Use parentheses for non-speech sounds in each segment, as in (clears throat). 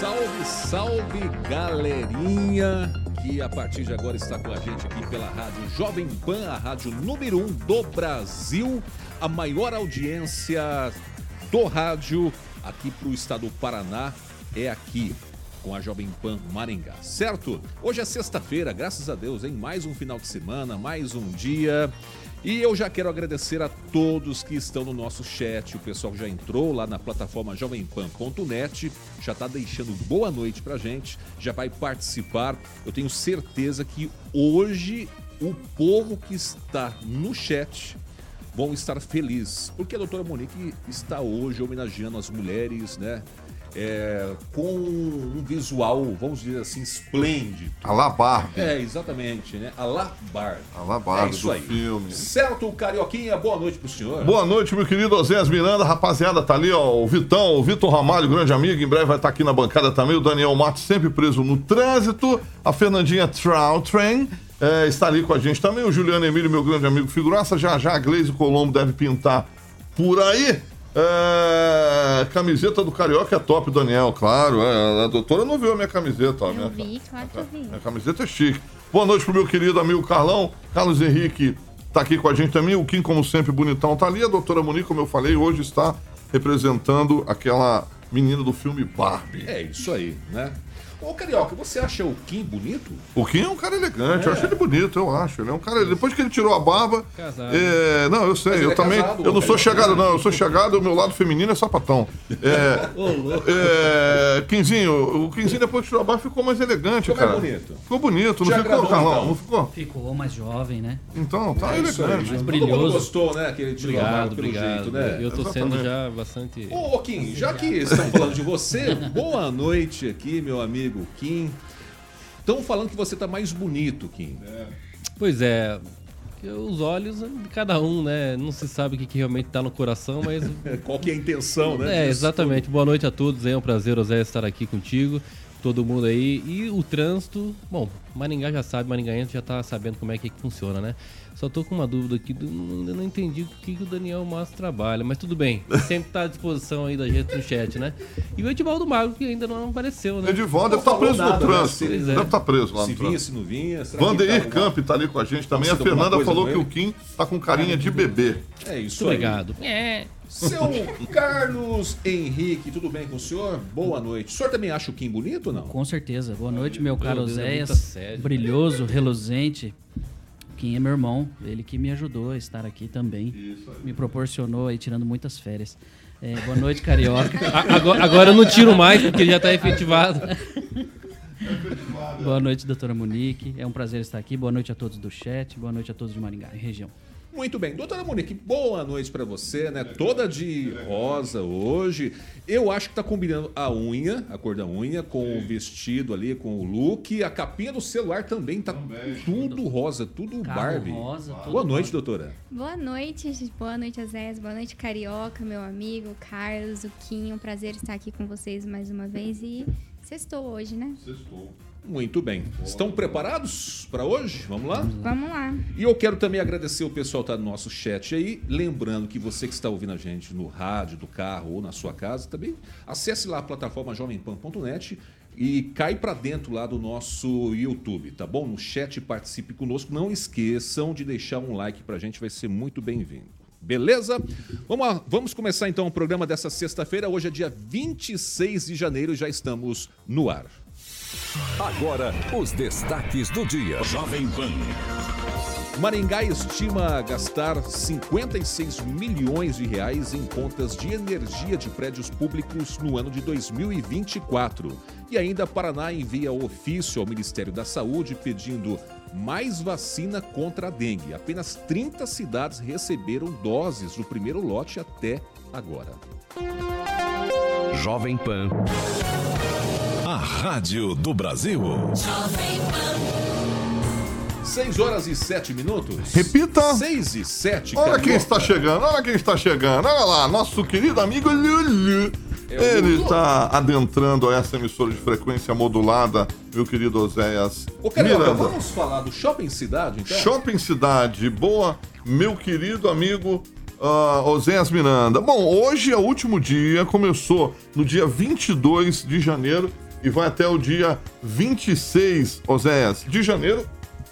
Salve, salve, galerinha que a partir de agora está com a gente aqui pela rádio Jovem Pan, a rádio número 1 um do Brasil, a maior audiência do rádio aqui para o estado do Paraná é aqui com a Jovem Pan Maringá, certo? Hoje é sexta-feira, graças a Deus, em mais um final de semana, mais um dia. E eu já quero agradecer a todos que estão no nosso chat. O pessoal já entrou lá na plataforma jovempan.net, já está deixando boa noite pra gente, já vai participar. Eu tenho certeza que hoje o povo que está no chat vão estar felizes, porque a doutora Monique está hoje homenageando as mulheres, né? É, com um visual, vamos dizer assim, esplêndido. A la Barbie. É, exatamente, né? A la Barbie. A la Barbie é isso do aí. filme. Certo, Carioquinha, boa noite pro senhor. Boa noite, meu querido Osés Miranda. Rapaziada, tá ali, ó, o Vitão, o Vitor Ramalho, grande amigo, em breve vai estar aqui na bancada também. O Daniel Matos, sempre preso no trânsito. A Fernandinha Train é, está ali com a gente também. O Juliano Emílio, meu grande amigo figuraça. Já já a Gleise Colombo deve pintar por aí. É, camiseta do Carioca é top, Daniel, claro. É, a doutora não viu a minha camiseta. Ó, Eu minha, vi, claro que eu vi. Minha camiseta é chique. Boa noite pro meu querido amigo Carlão. Carlos Henrique tá aqui com a gente também. O Kim, como sempre, bonitão, tá ali. A doutora Monique, como eu falei, hoje está representando aquela menina do filme Barbie. É isso aí, né? Ô, Carioca, você acha o Kim bonito? O Kim é um cara elegante, eu É. acho ele bonito, eu acho. Ele é um cara. Depois que ele tirou a barba. Casado. é, não, eu sei, eu é também. casado, eu não ô, sou chegado, não. Eu sou chegado, o meu lado feminino é sapatão. É. é Quinzinho, o Quinzinho depois que tirou a barba ficou mais elegante, Ficou mais cara. bonito. Ficou bonito, não Te ficou, Carlão? então? Não ficou? Ficou mais jovem, né? Então, tá É elegante. Todo brilhoso. mundo gostou, né? Que ele tirou a barba Obrigado, pelo obrigado. jeito, né? Eu tô Exatamente. sendo já bastante. Ô, Kim, já que estão falando de você, (laughs) boa noite aqui, meu amigo Kim. Estão falando que você tá mais bonito, Kim. Pois é, os olhos de cada um, né? Não se sabe o que, que realmente tá no coração, mas. (laughs) Qual que é a intenção, né? é, exatamente. Boa noite a todos. É um prazer, José, estar aqui contigo. Todo mundo aí. E o trânsito, bom, Maringá já sabe, Maringaense já tá sabendo como é que funciona, né? Só tô com uma dúvida aqui, ainda não entendi o que, que o Daniel Massa trabalha, mas tudo bem. (laughs) Sempre tá à disposição aí da gente no chat, né? E o Edivaldo Mago, que ainda não apareceu, né? Edivaldo deve estar preso falou nada, no né? trânsito. Pois é. Deve estar preso lá Se no vinha, trânsito. se não vinha. Vandeir tá Camp tá ali com a gente também. A Fernanda falou que o? Kim tá com carinha de bebê. É isso Muito aí. obrigado. É. Seu Carlos Henrique, tudo bem com o senhor? Boa noite. O senhor também acha o Kim bonito ou não? Com certeza. Boa noite, meu caro é Zéias. sério. Brilhoso, reluzente. Quem é meu irmão, ele que me ajudou a estar aqui também. Me proporcionou aí, tirando muitas férias. É, boa noite, Carioca. (laughs) Agora, agora eu não tiro mais, porque já tá efetivado. (laughs) boa noite, doutora Monique. É um prazer estar aqui. Boa noite a todos do chat. Boa noite a todos de Maringá e região. Muito bem. Doutora Monique, boa noite pra você, né? Toda de rosa hoje. Eu acho que tá combinando a unha, a cor da unha, com o vestido ali, com o look. A capinha do celular também tá tudo rosa, tudo Carro Barbie. rosa, tudo boa noite, doutora. Boa noite, gente. boa noite, Azés, boa noite, Carioca, meu amigo, Carlos, o Kim. Um prazer estar aqui com vocês mais uma vez e sextou hoje, né? Muito bem. Estão preparados para hoje? Vamos lá? Vamos lá. E eu quero também agradecer o pessoal que está no nosso chat aí. Lembrando que você que está ouvindo a gente no rádio, do carro ou na sua casa, também acesse lá a plataforma jovempan.net e cai para dentro lá do nosso YouTube, tá bom? No chat participe conosco. Não esqueçam de deixar um like para a gente, vai ser muito bem-vindo. Beleza? Vamos, lá, vamos começar então o programa dessa sexta-feira. Hoje é dia 26 de janeiro e já estamos no ar. Agora, os destaques do dia. Jovem Pan. Maringá estima gastar 56 milhões de reais em contas de energia de prédios públicos no ano de 2024. E ainda Paraná envia ofício ao Ministério da Saúde pedindo mais vacina contra a dengue. Apenas 30 cidades receberam doses do primeiro lote até agora. Jovem Pan. A Rádio do Brasil. 6 horas e 7 minutos. Repita. 6 e 7. Olha Carioca. quem está chegando, olha quem está chegando. Olha lá, nosso querido amigo Lulu. É Ele está adentrando essa emissora de frequência modulada, meu querido Oséias. Ô, Carioca, Miranda. vamos falar do Shopping Cidade, então? Shopping Cidade, boa, meu querido amigo uh, Oséias Miranda. Bom, hoje é o último dia, começou no dia 22 de janeiro e vai até o dia 26, Oséias, de janeiro,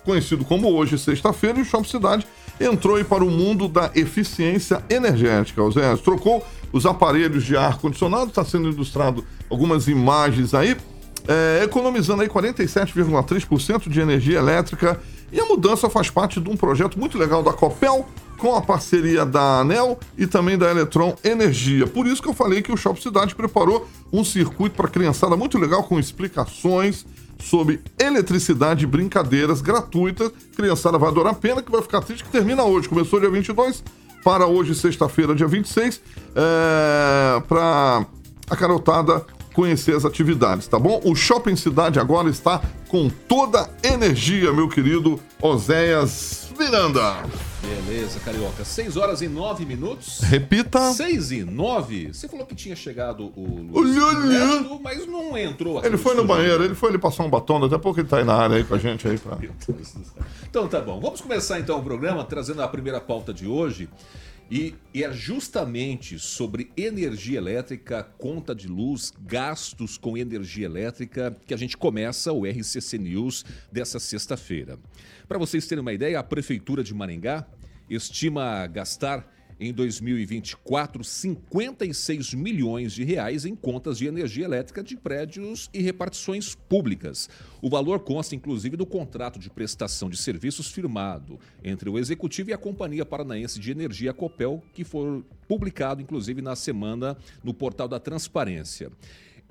conhecido como hoje, sexta-feira, e o Shopping Cidade entrou para o mundo da eficiência energética, Oséias. Trocou os aparelhos de ar-condicionado, está sendo ilustrado algumas imagens aí, é, economizando aí 47,3% de energia elétrica. E a mudança faz parte de um projeto muito legal da Copel, com a parceria da ANEL e também da Eletron Energia. Por isso que eu falei que o Shop Cidade preparou um circuito para criançada muito legal com explicações sobre eletricidade e brincadeiras gratuitas. Criançada vai adorar. Pena que vai ficar triste que termina hoje. Começou dia 22 para hoje, sexta-feira, dia 26, é, para a carotada conhecer as atividades, tá bom? O Shopping Cidade agora está com toda energia, meu querido Oséias Miranda. Beleza, Carioca. 6 horas e 9 minutos. Repita. 6 e 9. Você falou que tinha chegado o Lulu. Neto, mas não entrou aqui Ele foi no banheiro, ele foi ali passar um batom, daqui a pouco ele tá aí na área aí com a gente aí pra... Então tá bom. Vamos começar então o programa trazendo a primeira pauta de hoje. E, é justamente sobre energia elétrica, conta de luz, gastos com energia elétrica, que a gente começa o RCC News dessa sexta-feira. Para vocês terem uma ideia, a Prefeitura de Maringá estima gastar em 2024 56 milhões de reais em contas de energia elétrica de prédios e repartições públicas. O valor consta inclusive do contrato de prestação de serviços firmado entre o executivo e a Companhia Paranaense de Energia Copel, que foi publicado inclusive na semana no portal da Transparência.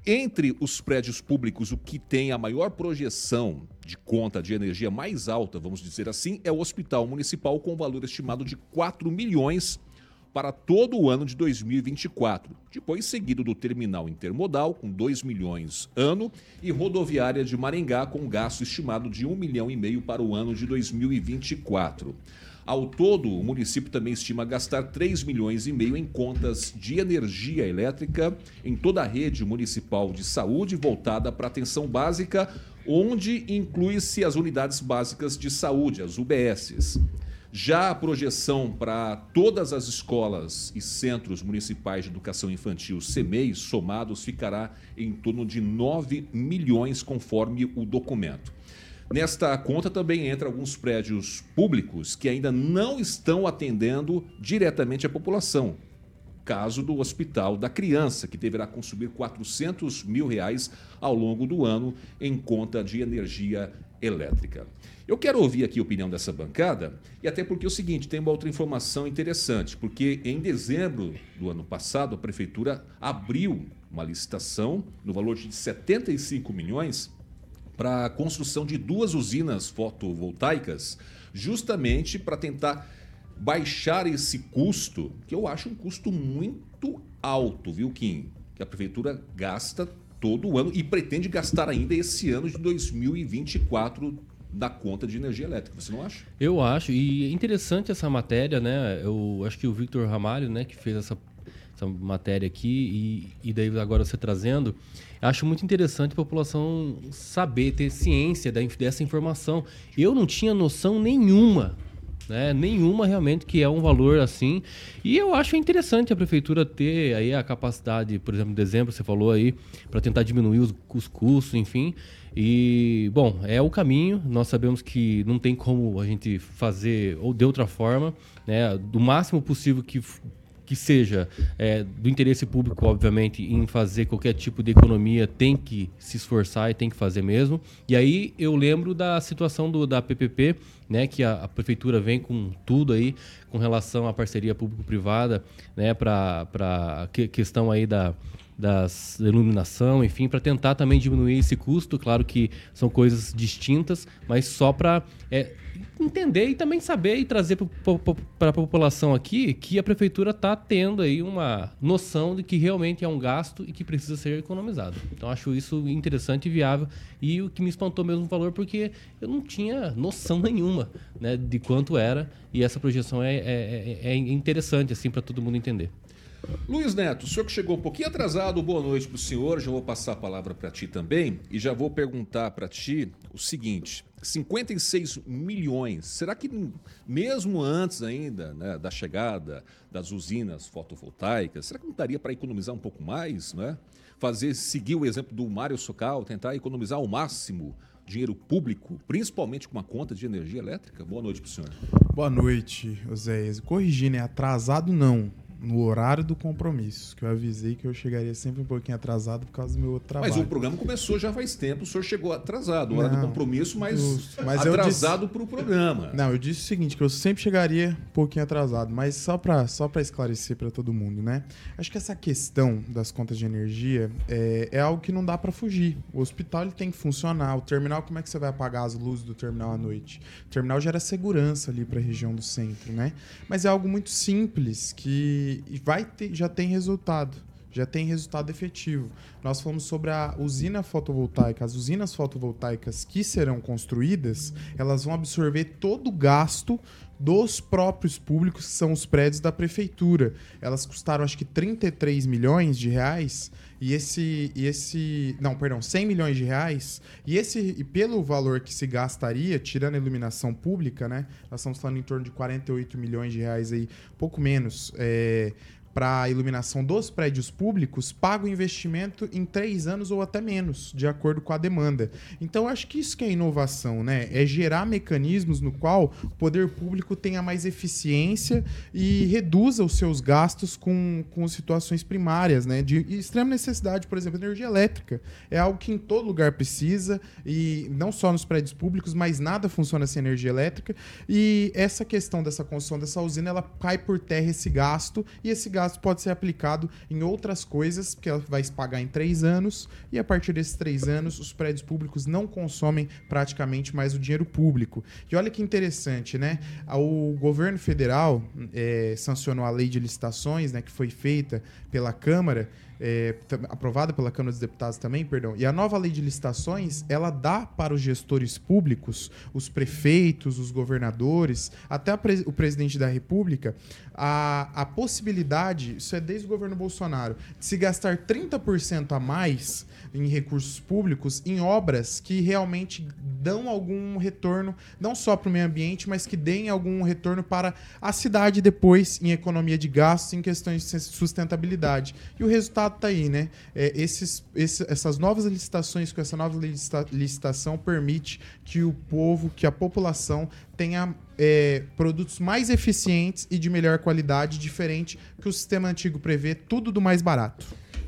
Entre os prédios públicos, o que tem a maior projeção de conta de energia mais alta, vamos dizer assim, é o Hospital Municipal, com valor estimado de 4 milhões para todo o ano de 2024. Depois, seguido do terminal intermodal, com 2 milhões ano, e rodoviária de Maringá, com gasto estimado de 1 milhão e meio para o ano de 2024. Ao todo, o município também estima gastar 3 milhões e meio em contas de energia elétrica em toda a rede municipal de saúde voltada para atenção básica, onde inclui-se as unidades básicas de saúde, as UBSs. Já a projeção para todas as escolas e centros municipais de educação infantil, CEMEI, somados, ficará em torno de 9 milhões, conforme o documento. Nesta conta também entra alguns prédios públicos que ainda não estão atendendo diretamente a população. Caso do Hospital da Criança, que deverá consumir 400 mil reais ao longo do ano em conta de energia elétrica. Eu quero ouvir aqui a opinião dessa bancada, e até porque é o seguinte, tem uma outra informação interessante, porque em dezembro do ano passado, a Prefeitura abriu uma licitação no valor de 75 milhões para a construção de duas usinas fotovoltaicas, justamente para tentar baixar esse custo, que eu acho um custo muito alto, viu, Kim? Que a prefeitura gasta todo ano e pretende gastar ainda esse ano de 2024 da conta de energia elétrica. Você não acha? Eu acho, e é interessante essa matéria, né? Eu acho que o Victor Ramalho, né, que fez essa, essa matéria aqui, e, e daí agora você trazendo, acho muito interessante a população saber, ter ciência dessa informação. Eu não tinha noção nenhuma né? Nenhuma realmente que é um valor assim. E eu acho interessante a prefeitura ter aí a capacidade, por exemplo, em dezembro você falou aí, para tentar diminuir os, os custos, enfim. E, bom, é o caminho. Nós sabemos que não tem como a gente fazer ou de outra forma, né? Do máximo possível que que seja é, do interesse público, obviamente, em fazer qualquer tipo de economia, tem que se esforçar e tem que fazer mesmo. E aí eu lembro da situação do, da PPP, né, que a, a prefeitura vem com tudo aí com relação à parceria público-privada, né, para a que, questão aí da das iluminação, enfim, para tentar também diminuir esse custo. Claro que são coisas distintas, mas só para é, entender e também saber e trazer para a população aqui que a prefeitura está tendo aí uma noção de que realmente é um gasto e que precisa ser economizado. Então acho isso interessante e viável e o que me espantou mesmo o valor porque eu não tinha noção (laughs) nenhuma né, de quanto era e essa projeção é, é, é, é interessante assim para todo mundo entender. Luiz Neto, o senhor que chegou um pouquinho atrasado, boa noite para o senhor. Já vou passar a palavra para ti também e já vou perguntar para ti o seguinte: 56 milhões. Será que mesmo antes ainda né, da chegada das usinas fotovoltaicas, será que não daria para economizar um pouco mais, né? Fazer seguir o exemplo do Mário Socal, tentar economizar ao máximo dinheiro público, principalmente com uma conta de energia elétrica? Boa noite para o senhor. Boa noite, Oséias. Corrigindo, é atrasado não no horário do compromisso, que eu avisei que eu chegaria sempre um pouquinho atrasado por causa do meu outro trabalho. Mas o programa começou já faz tempo, o senhor chegou atrasado, hora do compromisso, mas, mas atrasado para o programa. Não, eu disse o seguinte, que eu sempre chegaria um pouquinho atrasado, mas só para só esclarecer para todo mundo, né? Acho que essa questão das contas de energia é, é algo que não dá para fugir. O hospital ele tem que funcionar, o terminal, como é que você vai apagar as luzes do terminal à noite? O terminal gera segurança ali para a região do centro, né? Mas é algo muito simples que e, vai ter, já tem resultado já tem resultado efetivo. Nós falamos sobre a usina fotovoltaica. As usinas fotovoltaicas que serão construídas, elas vão absorver todo o gasto dos próprios públicos, que são os prédios da prefeitura. Elas custaram acho que 33 milhões de reais e esse e esse, não, perdão, 100 milhões de reais, e esse e pelo valor que se gastaria, tirando a iluminação pública, né? Nós estamos falando em torno de 48 milhões de reais aí, pouco menos, é, para a iluminação dos prédios públicos paga o investimento em três anos ou até menos, de acordo com a demanda. Então, acho que isso que é inovação, né? É gerar mecanismos no qual o poder público tenha mais eficiência e reduza os seus gastos com, com situações primárias, né? De extrema necessidade, por exemplo, energia elétrica. É algo que em todo lugar precisa, e não só nos prédios públicos, mas nada funciona sem energia elétrica. E essa questão dessa construção dessa usina, ela cai por terra esse gasto, e esse gasto pode ser aplicado em outras coisas, porque ela vai se pagar em três anos, e a partir desses três anos, os prédios públicos não consomem praticamente mais o dinheiro público. E olha que interessante, né? O governo federal é, sancionou a lei de licitações, né, que foi feita pela Câmara, é, aprovada pela Câmara dos Deputados também, perdão, e a nova lei de licitações, ela dá para os gestores públicos, os prefeitos, os governadores, até o presidente da República, a, a possibilidade, isso é desde o governo Bolsonaro, de se gastar 30% a mais em recursos públicos em obras que realmente dão algum retorno, não só para o meio ambiente, mas que deem algum retorno para a cidade depois em economia de gastos, em questões de sustentabilidade. E o resultado está aí, né? É, esses, essas novas licitações, com essa nova licitação, permite que o povo, que a população tenha é, produtos mais eficientes e de melhor qualidade, diferente que o sistema antigo prevê, tudo do mais barato.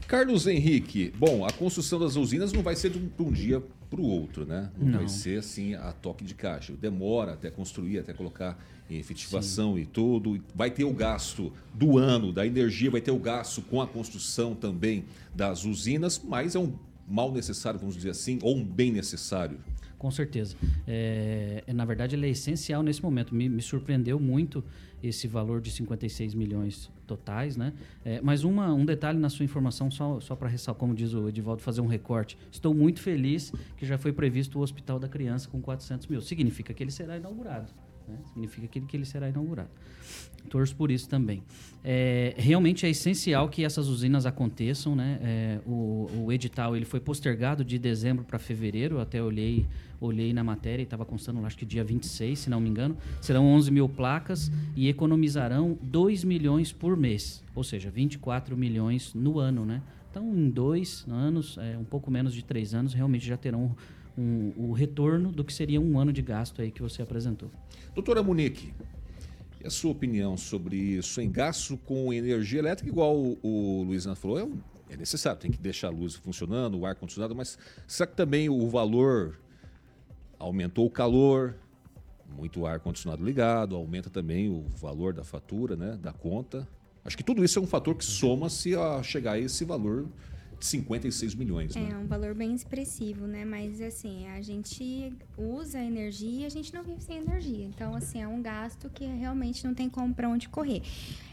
Carlos Henrique, bom, a construção das usinas não vai ser de um, de um dia para o outro, né? Não, não, vai ser assim a toque de caixa. Demora até construir, até colocar em efetivação Sim. e tudo. Vai ter o gasto do ano, da energia, vai ter o gasto com a construção também das usinas, mas é um mal necessário, vamos dizer assim, ou um bem necessário. Com certeza. É, na verdade, ele é essencial nesse momento. Me, me surpreendeu muito esse valor de 56 milhões totais, né? É, mas uma, um detalhe na sua informação, só, só para ressaltar, como diz o Edivaldo, fazer um recorte. Estou muito feliz que já foi previsto o Hospital da Criança com 400 mil. Significa que ele será inaugurado. Né? Significa que ele, que ele será inaugurado. Torço por isso também. É, realmente é essencial que essas usinas aconteçam. Né? É, o, o, edital ele foi postergado de dezembro para fevereiro, até olhei, olhei na matéria e estava constando, acho que dia 26, se não me engano. Serão 11 mil placas e economizarão 2 milhões por mês, ou seja, 24 milhões no ano. Né? Então, em dois anos, é, um pouco menos de três anos, realmente já terão um, o retorno do que seria um ano de gasto aí que você apresentou. Doutora Monique, E a sua opinião sobre isso? Em gasto com energia elétrica, igual o, o Luiz Neto falou, é, é necessário, tem que deixar a luz funcionando, o ar-condicionado, mas será que também o valor aumentou o calor, muito ar-condicionado ligado, aumenta também o valor da fatura, né, da conta? Acho que tudo isso é um fator que soma-se a chegar a esse valor 56 milhões. É Né? um valor bem expressivo, né? Mas assim, a gente usa energia e a gente não vive sem energia. Então, assim, é um gasto que realmente não tem como para onde correr.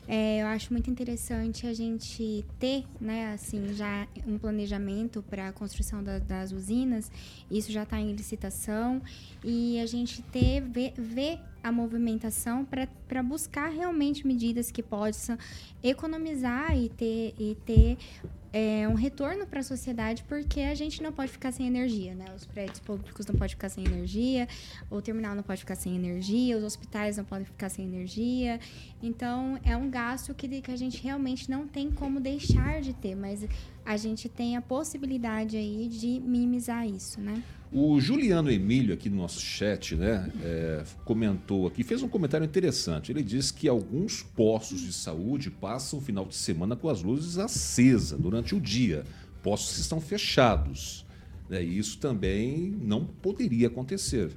É, eu acho muito interessante a gente ter, né, assim, já um planejamento para a construção da- das usinas. Isso já está em licitação e a gente ter ver, ver a movimentação para buscar realmente medidas que possam economizar e ter, e ter é, um retorno para a sociedade, porque a gente não pode ficar sem energia, né? Os prédios públicos não podem ficar sem energia, o terminal não pode ficar sem energia, os hospitais não podem ficar sem energia. Então, é um gasto que, que a gente realmente não tem como deixar de ter, mas a gente tem a possibilidade aí de minimizar isso, né? O Juliano Emílio, aqui no nosso chat, né, é, comentou aqui, fez um comentário interessante. Ele diz que alguns postos de saúde passam o final de semana com as luzes acesas durante o dia. Postos que estão fechados. né, e isso também não poderia acontecer.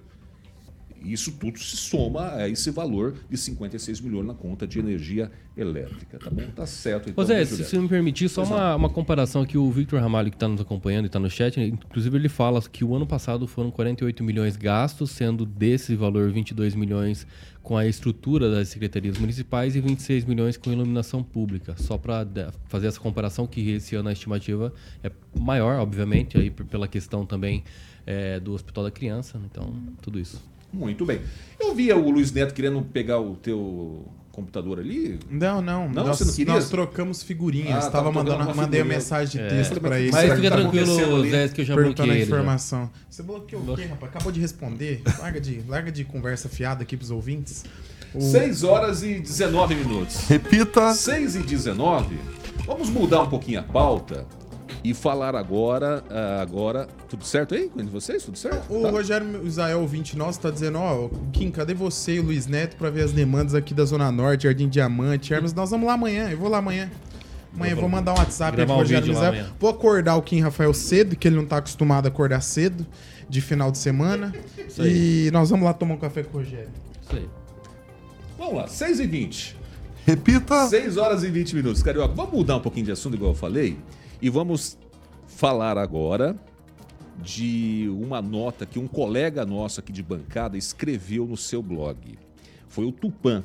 Isso tudo se soma a esse valor de 56 milhões na conta de energia elétrica. Tá bom? Tá certo. Então, Zé, né, se me permitir, só uma, uma comparação que o Victor Ramalho, que está nos acompanhando e está no chat, inclusive ele fala que o ano passado foram 48 milhões gastos, sendo desse valor 22 milhões com a estrutura das secretarias municipais e 26 milhões com iluminação pública. Só para fazer essa comparação, que esse ano a estimativa é maior, obviamente, aí pela questão também é, do Hospital da Criança, né? então tudo isso. Muito bem. Eu via o Luiz Neto querendo pegar o teu computador ali. Não, não. Não, nós, você não nós trocamos figurinhas. Ah, Tava tava trocando mandando, uma mandei a figurinha. mensagem de É. texto pra ele. Mas fica tá tranquilo? Zé, que eu já bloqueei ele. já. informação. Você bloqueou o quê, rapaz? Acabou de responder. Larga de, larga de conversa fiada aqui pros ouvintes. O- 6 horas e 19 minutos. Repita. 6 e 19. Vamos mudar um pouquinho a pauta e falar agora. ah, agora tudo certo aí com vocês? Tudo certo? O Tá? Rogério Israel, ouvinte nosso, tá dizendo, ó, Kim, cadê você e o Luiz Neto pra ver as demandas aqui da Zona Norte, Jardim Diamante, Hermes? Nós vamos lá amanhã, eu vou lá amanhã. Amanhã eu vou mandar um WhatsApp aí Gravar pro Rogério Israel. Vou acordar o Kim Rafael cedo, que ele não tá acostumado a acordar cedo, de final de semana. E nós vamos lá tomar um café com o Rogério. Isso aí. Vamos lá, 6 e 20. Repita. 6 horas e 20 minutos. Carioca, vamos mudar um pouquinho de assunto, igual eu falei, e vamos falar agora de uma nota que um colega nosso aqui de bancada escreveu no seu blog. Foi o Tupan.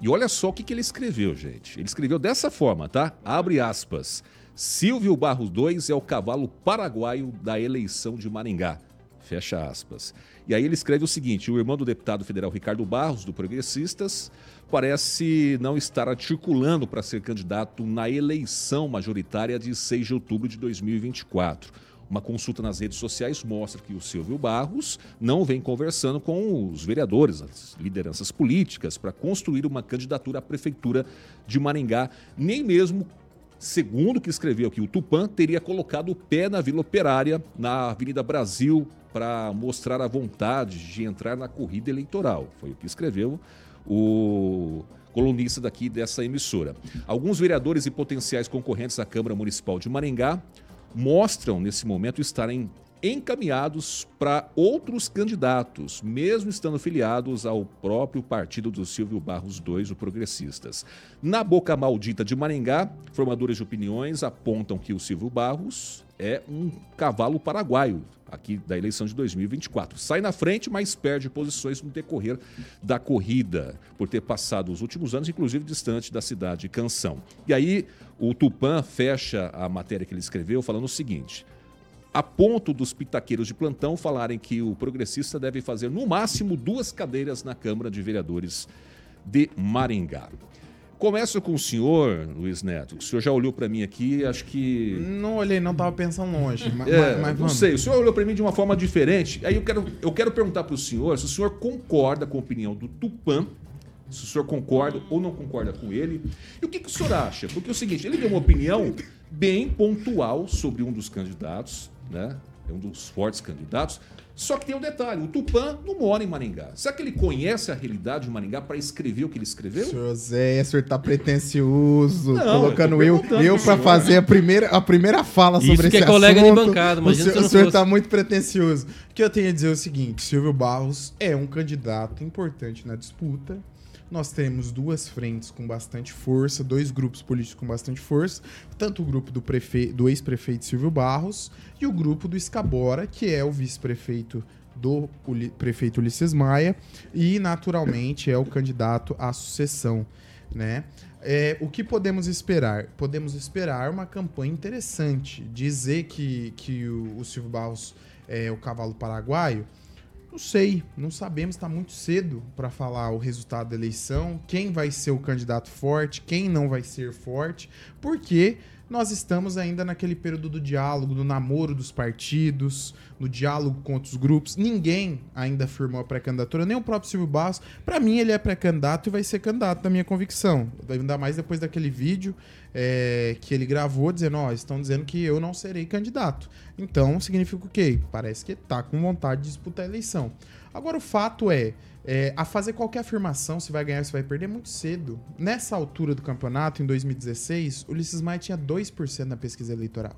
E olha só o que, que ele escreveu, gente. Ele escreveu dessa forma, tá? Abre aspas. Silvio Barros II é o cavalo paraguaio da eleição de Maringá. Fecha aspas. E aí ele escreve o seguinte: o irmão do deputado federal Ricardo Barros, do Progressistas, parece não estar articulando para ser candidato na eleição majoritária de 6 de outubro de 2024. Uma consulta nas redes sociais mostra que o Silvio Barros não vem conversando com os vereadores, as lideranças políticas, para construir uma candidatura à prefeitura de Maringá, nem mesmo segundo que escreveu aqui o Tupan, teria colocado o pé na Vila Operária, na Avenida Brasil, para mostrar a vontade de entrar na corrida eleitoral. Foi o que escreveu o colunista daqui dessa emissora. Alguns vereadores e potenciais concorrentes à Câmara Municipal de Maringá mostram, nesse momento, estarem encaminhados para outros candidatos, mesmo estando filiados ao próprio partido do Silvio Barros II, o Progressistas. Na boca maldita de Maringá, formadores de opiniões apontam que o Silvio Barros é um cavalo paraguaio aqui da eleição de 2024. Sai na frente, mas perde posições no decorrer da corrida, por ter passado os últimos anos, inclusive distante da cidade de Canção. E aí o Tupan fecha a matéria que ele escreveu falando o seguinte: a ponto dos pitaqueiros de plantão falarem que o progressista deve fazer no máximo duas cadeiras na Câmara de Vereadores de Maringá. Começo com o senhor, Luiz Neto, o senhor já olhou para mim aqui, acho que. Não olhei, não tava pensando longe. ma- É, ma- mas não vamos. sei, o senhor olhou para mim de uma forma diferente. Aí eu quero, eu quero perguntar para o senhor se o senhor concorda com a opinião do Tupan, se o senhor concorda ou não concorda com ele. E o que, que o senhor acha? Porque é o seguinte, ele deu uma opinião bem pontual sobre um dos candidatos, né? é um dos fortes candidatos. Só que tem um detalhe: o Tupã não mora em Maringá. Será que ele conhece a realidade de Maringá para escrever o que ele escreveu? José, o senhor tá pretencioso, Não, colocando eu eu, para fazer a primeira, a primeira fala Isso sobre que esse é colega de assunto. bancada, o imagina senhor, se não o senhor fosse. tá muito pretencioso. O que eu tenho a dizer é o seguinte: Silvio Barros é um candidato importante na disputa. Nós temos duas frentes com bastante força, dois grupos políticos com bastante força, tanto o grupo do, prefe... do ex-prefeito Silvio Barros e o grupo do Escabora, que é o vice-prefeito do prefeito Ulisses Maia e, naturalmente, é o candidato à sucessão, né? É, o que podemos esperar? Podemos esperar uma campanha interessante. Dizer que, que o, o Silvio Barros é o cavalo paraguaio, não sei, não sabemos, está muito cedo para falar o resultado da eleição, quem vai ser o candidato forte, quem não vai ser forte, porque nós estamos ainda naquele período do diálogo, do namoro dos partidos, no diálogo com outros grupos. Ninguém ainda afirmou a pré-candidatura, nem o próprio Silvio Barros. Para mim, ele é pré-candidato e vai ser candidato, na minha convicção. Ainda mais depois daquele vídeo é, que ele gravou dizendo: Ó, estão dizendo que eu não serei candidato. Então, significa o quê? Parece que tá com vontade de disputar a eleição. Agora, o fato é, é, a fazer qualquer afirmação se vai ganhar ou se vai perder é muito cedo. Nessa altura do campeonato, em 2016, o Ulisses Maia tinha 2% na pesquisa eleitoral.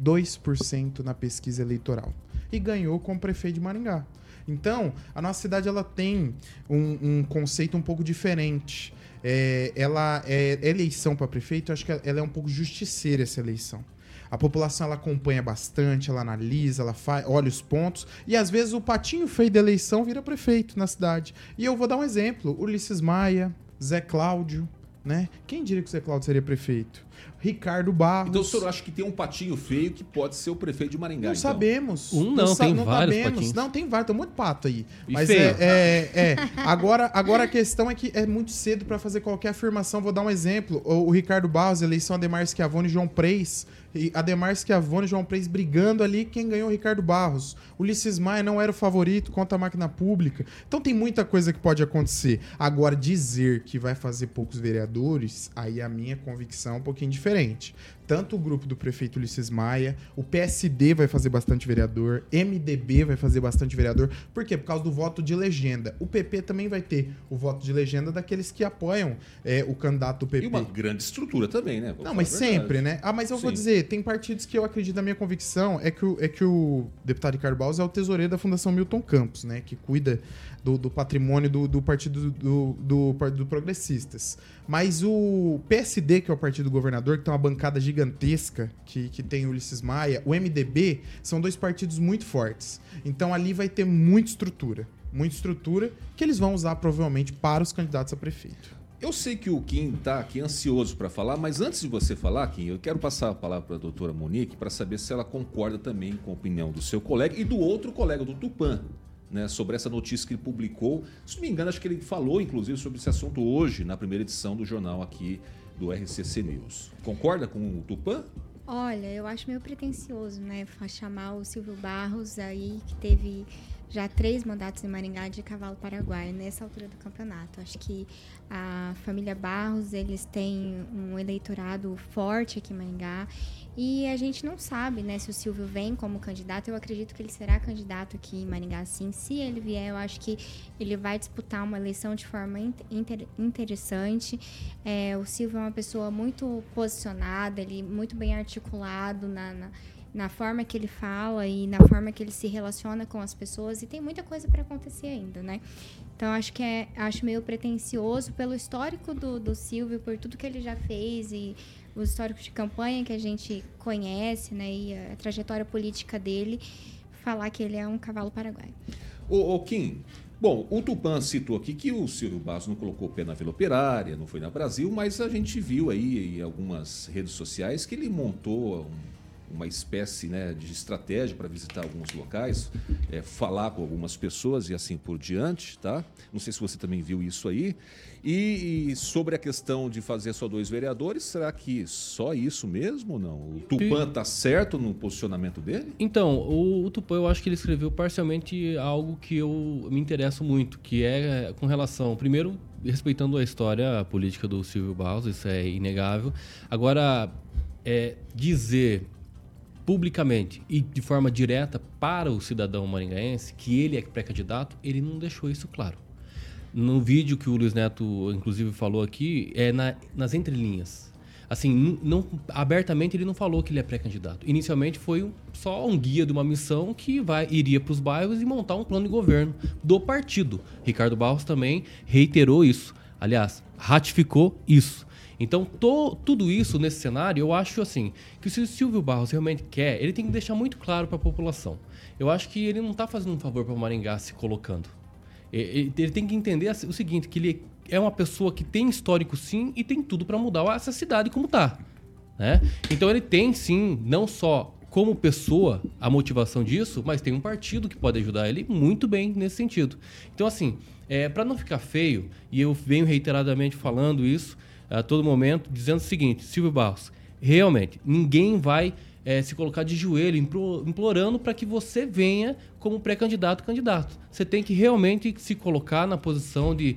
2% na pesquisa eleitoral. E ganhou como prefeito de Maringá. Então, a nossa cidade ela tem um, um conceito um pouco diferente. É, ela é eleição para prefeito, eu acho que ela é um pouco justiceira essa eleição. A população ela acompanha bastante, ela analisa, ela faz, olha os pontos e às vezes o patinho feio da eleição vira prefeito na cidade. E eu vou dar um exemplo: Ulisses Maia, Zé Cláudio, né? Quem diria que o Zé Cláudio seria prefeito? Ricardo Barros. Então o senhor acha que tem um patinho feio que pode ser o prefeito de Maringá? Não então? sabemos. Um não, sa- tem vários sabemos. patinhos. Não, tem vários, tem um monte de pato aí. E Mas feio. é, é, é. Agora, agora a questão é que é muito cedo para fazer qualquer afirmação. Vou dar um exemplo. O, o Ricardo Barros, eleição Ademar Schiavone e João Preis. E Ademar Schiavone e João Preis brigando ali, quem ganhou Ricardo Barros. Ulisses Maia não era o favorito contra a máquina pública. Então tem muita coisa que pode acontecer. Agora, dizer que vai fazer poucos vereadores, aí a minha convicção é um pouquinho diferente. Tanto o grupo do prefeito Ulisses Maia, o PSD vai fazer bastante vereador, MDB vai fazer bastante vereador. Por quê? Por causa do voto de legenda. O PP também vai ter o voto de legenda daqueles que apoiam é, o candidato do PP. E uma grande estrutura também, né? Vou Não, mas sempre, né? Ah, mas eu vou Sim. dizer, tem partidos que eu acredito, na minha convicção, é que o, é que o deputado Ricardo Barros é o tesoureiro da Fundação Milton Campos, né? Que cuida do, do patrimônio do, do partido do, do, do Progressistas. Mas o PSD, que é o partido do governador, que tem uma bancada gigantesca, que, que tem Ulisses Maia, o MDB, são dois partidos muito fortes. Então ali vai ter muita estrutura. Muita estrutura que eles vão usar provavelmente para os candidatos a prefeito. Eu sei que o Kim está aqui ansioso para falar, mas antes de você falar, Kim, eu quero passar a palavra para a doutora Monique para saber se ela concorda também com a opinião do seu colega e do outro colega, do Tupã, né, sobre essa notícia que ele publicou. Se não me engano, acho que ele falou, inclusive, sobre esse assunto hoje, na primeira edição do jornal aqui do RCC News. Concorda com o Tupã? Olha, eu acho meio pretencioso, né? Chamar o Silvio Barros aí, que teve já três mandatos em Maringá de cavalo paraguaio nessa altura do campeonato. Acho que a família Barros, eles têm um eleitorado forte aqui em Maringá. E a gente não sabe, né, se o Silvio vem como candidato. Eu acredito que ele será candidato aqui em Maringá, sim. Se ele vier, eu acho que ele vai disputar uma eleição de forma in- inter- interessante. É, o Silvio é uma pessoa muito posicionada, ele muito bem articulado na, na, na forma que ele fala e na forma que ele se relaciona com as pessoas. E tem muita coisa para acontecer ainda, né? Então acho que é acho meio pretencioso pelo histórico do, do Silvio, por tudo que ele já fez e o histórico de campanha que a gente conhece, né? E a trajetória política dele, falar que ele é um cavalo paraguaio. Ô, ô Kim, bom, o Tupã citou aqui que o Silvio Barros não colocou o pé na Vila Operária, não foi na Brasil, mas a gente viu aí em algumas redes sociais que ele montou um- uma espécie né, de estratégia para visitar alguns locais, é, falar com algumas pessoas e assim por diante, tá? Não sei se você também viu isso aí. E, e sobre a questão de fazer só dois vereadores, será que só isso mesmo ou não? O Tupã tá certo no posicionamento dele? Então, o, o Tupã, eu acho que ele escreveu parcialmente algo que eu me interesso muito, que é com relação, primeiro, respeitando a história política do Silvio Barros, isso é inegável. Agora, é, dizer publicamente e de forma direta para o cidadão maringaense que ele é pré-candidato, ele não deixou isso claro. No vídeo que o Luiz Neto, inclusive, falou aqui, é na, nas entrelinhas. Assim, não, abertamente ele não falou que ele é pré-candidato. Inicialmente foi só um guia de uma missão que vai, iria para os bairros e montar um plano de governo do partido. Ricardo Barros também reiterou isso. Aliás, ratificou isso. Então, to, tudo isso nesse cenário, eu acho assim, que se o Silvio Barros realmente quer, ele tem que deixar muito claro para a população. Eu acho que ele não está fazendo um favor para o Maringá se colocando. Ele, ele tem que entender o seguinte, que ele é uma pessoa que tem histórico sim e tem tudo para mudar essa cidade como tá. Né? Então ele tem sim, não só como pessoa a motivação disso, mas tem um partido que pode ajudar ele muito bem nesse sentido. Então assim, é, para não ficar feio, e eu venho reiteradamente falando isso, a todo momento, dizendo o seguinte: Silvio Barros, realmente, ninguém vai é, se colocar de joelho, implorando para que você venha como pré-candidato candidato. Você tem que realmente se colocar na posição de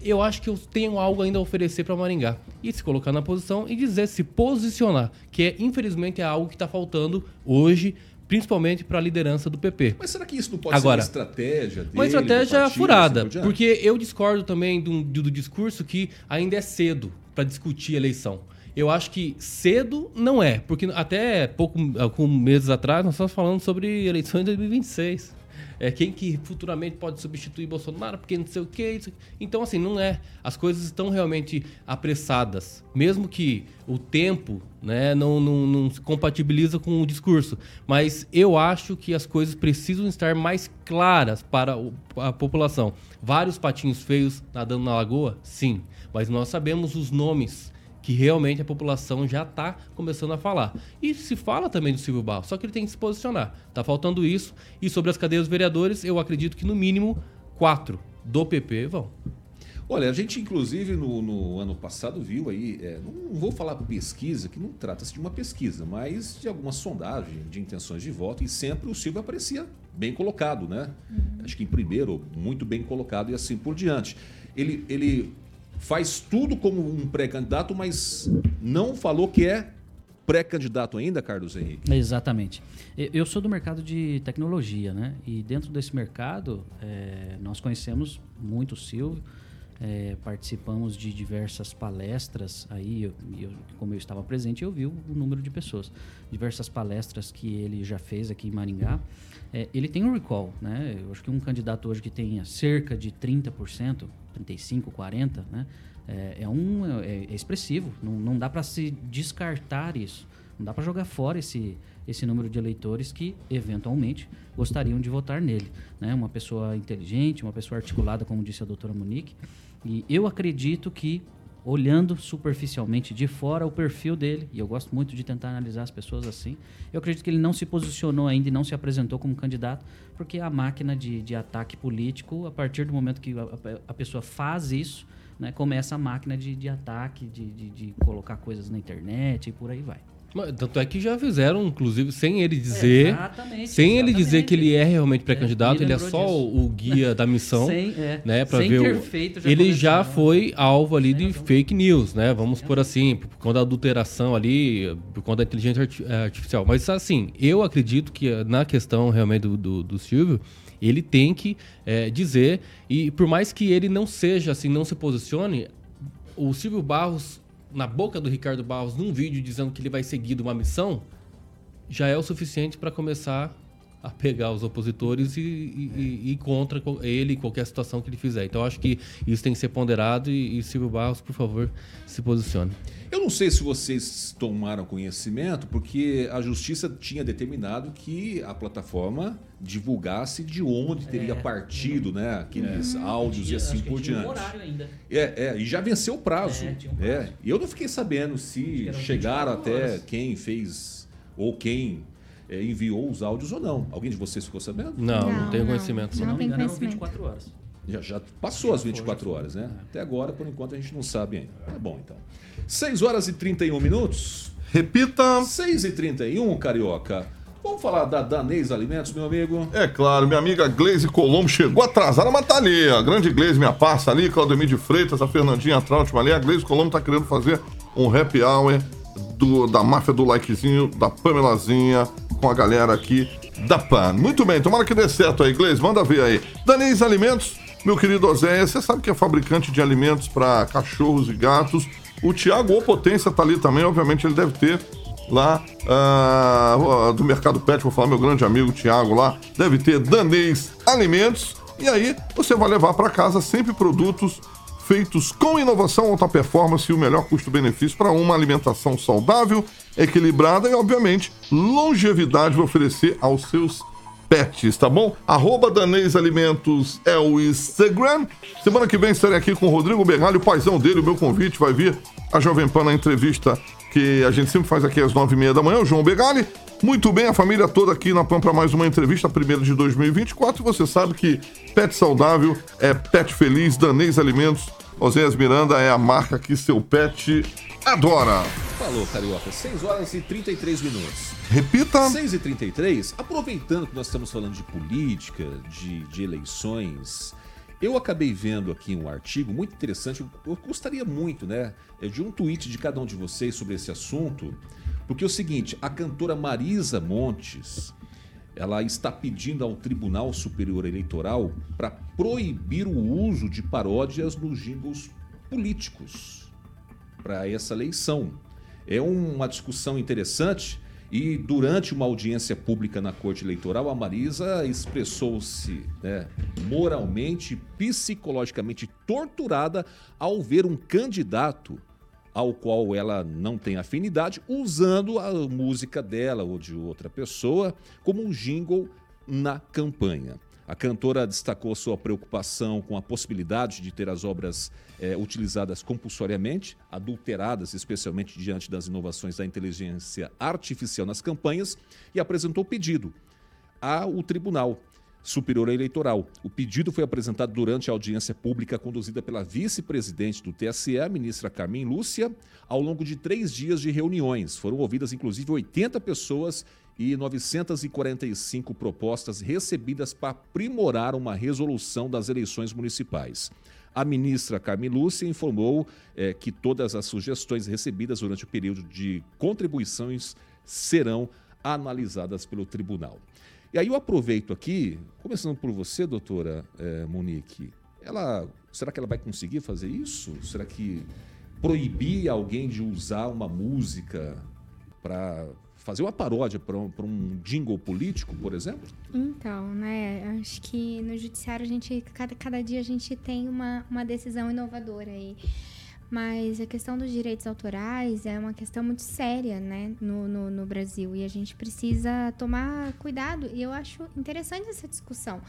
eu acho que eu tenho algo ainda a oferecer para Maringá. E se colocar na posição e dizer, se posicionar, que é infelizmente é algo que está faltando hoje principalmente para a liderança do PP. Mas será que isso não pode Agora, ser uma estratégia dele, Uma estratégia partido, furada, assim por porque eu discordo também do, do, do discurso que ainda é cedo para discutir a eleição. Eu acho que cedo não é, porque até pouco, alguns meses atrás nós estávamos falando sobre eleições de 2026 é, quem que futuramente pode substituir Bolsonaro, porque não sei o quê. Então, assim, não é. As coisas estão realmente apressadas. Mesmo que o tempo né, não, não, não se compatibiliza com o discurso. Mas eu acho que as coisas precisam estar mais claras para a população. Vários patinhos feios nadando na lagoa? Sim. Mas nós sabemos os nomes que realmente a população já está começando a falar. E se fala também do Silvio Barros, só que ele tem que se posicionar. Está faltando isso. E sobre as cadeias vereadores, eu acredito que no mínimo quatro do PP vão. Olha, a gente inclusive no, no ano passado viu aí, é, não vou falar pesquisa, que não trata-se de uma pesquisa, mas de alguma sondagem de intenções de voto e sempre o Silvio aparecia bem colocado, né? Uhum. Acho que em primeiro, muito bem colocado e assim por diante. Ele, ele faz tudo como um pré-candidato, mas não falou que é pré-candidato ainda, Carlos Henrique? Exatamente. Eu sou do mercado de tecnologia, né? E dentro desse mercado, é, nós conhecemos muito o Silvio, é, participamos de diversas palestras. Aí, eu, eu, como eu estava presente, eu vi o, o, número de pessoas. Diversas palestras que ele já fez aqui em Maringá. É, ele tem um recall, né? Eu acho que um candidato hoje que tenha cerca de 30%, 35, 40, né? É, é um, é, é, expressivo. Não, não dá para se descartar isso. Não dá para jogar fora esse, esse número de eleitores que, eventualmente, gostariam de votar nele. Né? Uma pessoa inteligente, uma pessoa articulada, como disse a doutora Monique. E eu acredito que, olhando superficialmente de fora o perfil dele, e eu gosto muito de tentar analisar as pessoas assim, eu acredito que ele não se posicionou ainda e não se apresentou como candidato, porque a máquina de, de ataque político, a partir do momento que a, a pessoa faz isso, né, começa a máquina de, de ataque, de, de, de colocar coisas na internet e por aí vai. Tanto é que já fizeram, inclusive, sem ele dizer. Exatamente, sem exatamente. ele dizer que ele é realmente pré-candidato, é, ele é só o, o guia da missão. (laughs) sem, é, né, pra sem ver ter o, feito, já Ele já foi alvo ali de fake news, né? Vamos por assim, por conta da adulteração ali, por conta da inteligência é, artificial. Mas assim, eu acredito que na questão realmente do, do, do Silvio, ele tem que é, dizer, e por mais que ele não seja assim, não se posicione, o Silvio Barros, na boca do Ricardo Barros, num vídeo dizendo que ele vai seguir de uma missão, já é o suficiente para começar a pegar os opositores e, e, e, contra ele qualquer situação que ele fizer. Então acho que isso tem que ser ponderado e, e Silvio Barros, por favor, se posicione. Eu não sei se vocês tomaram conhecimento, porque a justiça tinha determinado que a plataforma divulgasse de onde teria é, partido, né, aqueles é. áudios e assim por diante. Um horário ainda. É, é, e já venceu o prazo. É, um prazo. É, e eu não fiquei sabendo se chegaram até horas. quem fez ou quem é, enviou os áudios ou não. Alguém de vocês ficou sabendo? Não, não, não tenho conhecimento. Não, não, não me engano, 24 horas. Já, já passou já as 24 foi, horas, né? Até agora, por enquanto, a gente não sabe ainda. É bom, então. 6 horas e 31 minutos. Repita. 6 e 31, Carioca. Vamos falar da Danês Alimentos, meu amigo? É claro, minha amiga Gleise Colombo chegou atrasada, mas tá ali. A grande Gleise, minha passa ali, Claudemir de Freitas, a Fernandinha Trautmann ali. A Gleise Colombo tá querendo fazer um happy hour do, da máfia do likezinho, da Pamelazinha, com a galera aqui da PAN. Muito bem, tomara que dê certo aí, Gleis, manda ver aí. Danês Alimentos, meu querido Oséia, você sabe que é fabricante de alimentos para cachorros e gatos. O Thiago O Potência tá ali também, obviamente ele deve ter lá uh, do Mercado Pet, vou falar meu grande amigo Thiago lá, deve ter Danês Alimentos. E aí você vai levar para casa sempre produtos feitos com inovação, alta performance e o melhor custo-benefício para uma alimentação saudável, equilibrada e, obviamente, longevidade vai oferecer aos seus pets, tá bom? Arroba Danês Alimentos é o Instagram. Semana que vem estarei aqui com o Rodrigo Bergalho, o paizão dele, o meu convite vai vir a Jovem Pan na entrevista que a gente sempre faz aqui às nove e meia da manhã, o João Begali. Muito bem, a família toda aqui na PAN para mais uma entrevista, a primeira de 2024. Você sabe que pet saudável é pet feliz, Danês Alimentos. Oséias Miranda é a marca que seu pet adora. Falou, Carioca. 6 horas e 33 minutos. Repita. 6 e 33 aproveitando que nós estamos falando de política, de, de eleições, eu acabei vendo aqui um artigo muito interessante, eu gostaria muito, né, de um tweet de cada um de vocês sobre esse assunto, porque é o seguinte, a cantora Marisa Montes, ela está pedindo ao Tribunal Superior Eleitoral para proibir o uso de paródias nos jingles políticos para essa eleição. É uma discussão interessante e durante uma audiência pública na Corte Eleitoral, a Marisa expressou-se né, moralmente, psicologicamente torturada ao ver um candidato ao qual ela não tem afinidade, usando a música dela ou de outra pessoa como um jingle na campanha. A cantora destacou sua preocupação com a possibilidade de ter as obras é, utilizadas compulsoriamente, adulteradas, especialmente diante das inovações da inteligência artificial nas campanhas, e apresentou pedido ao Tribunal Superior Eleitoral. O pedido foi apresentado durante a audiência pública conduzida pela vice-presidente do TSE, a ministra Carmen Lúcia, ao longo de três dias de reuniões. Foram ouvidas, inclusive, 80 pessoas e 945 propostas recebidas para aprimorar uma resolução das eleições municipais. A ministra Carmen Lúcia informou é, que todas as sugestões recebidas durante o período de contribuições serão analisadas pelo tribunal. E aí eu aproveito aqui, começando por você, doutora é, Monique, ela, será que ela vai conseguir fazer isso? Será que proibir alguém de usar uma música para fazer uma paródia para um, jingle político, por exemplo? Então, né, acho que no judiciário a gente, cada, cada dia a gente tem uma, uma decisão inovadora aí. Mas a questão dos direitos autorais é uma questão muito séria, né, no, no, no, Brasil. E a gente precisa tomar cuidado. E eu acho interessante essa discussão.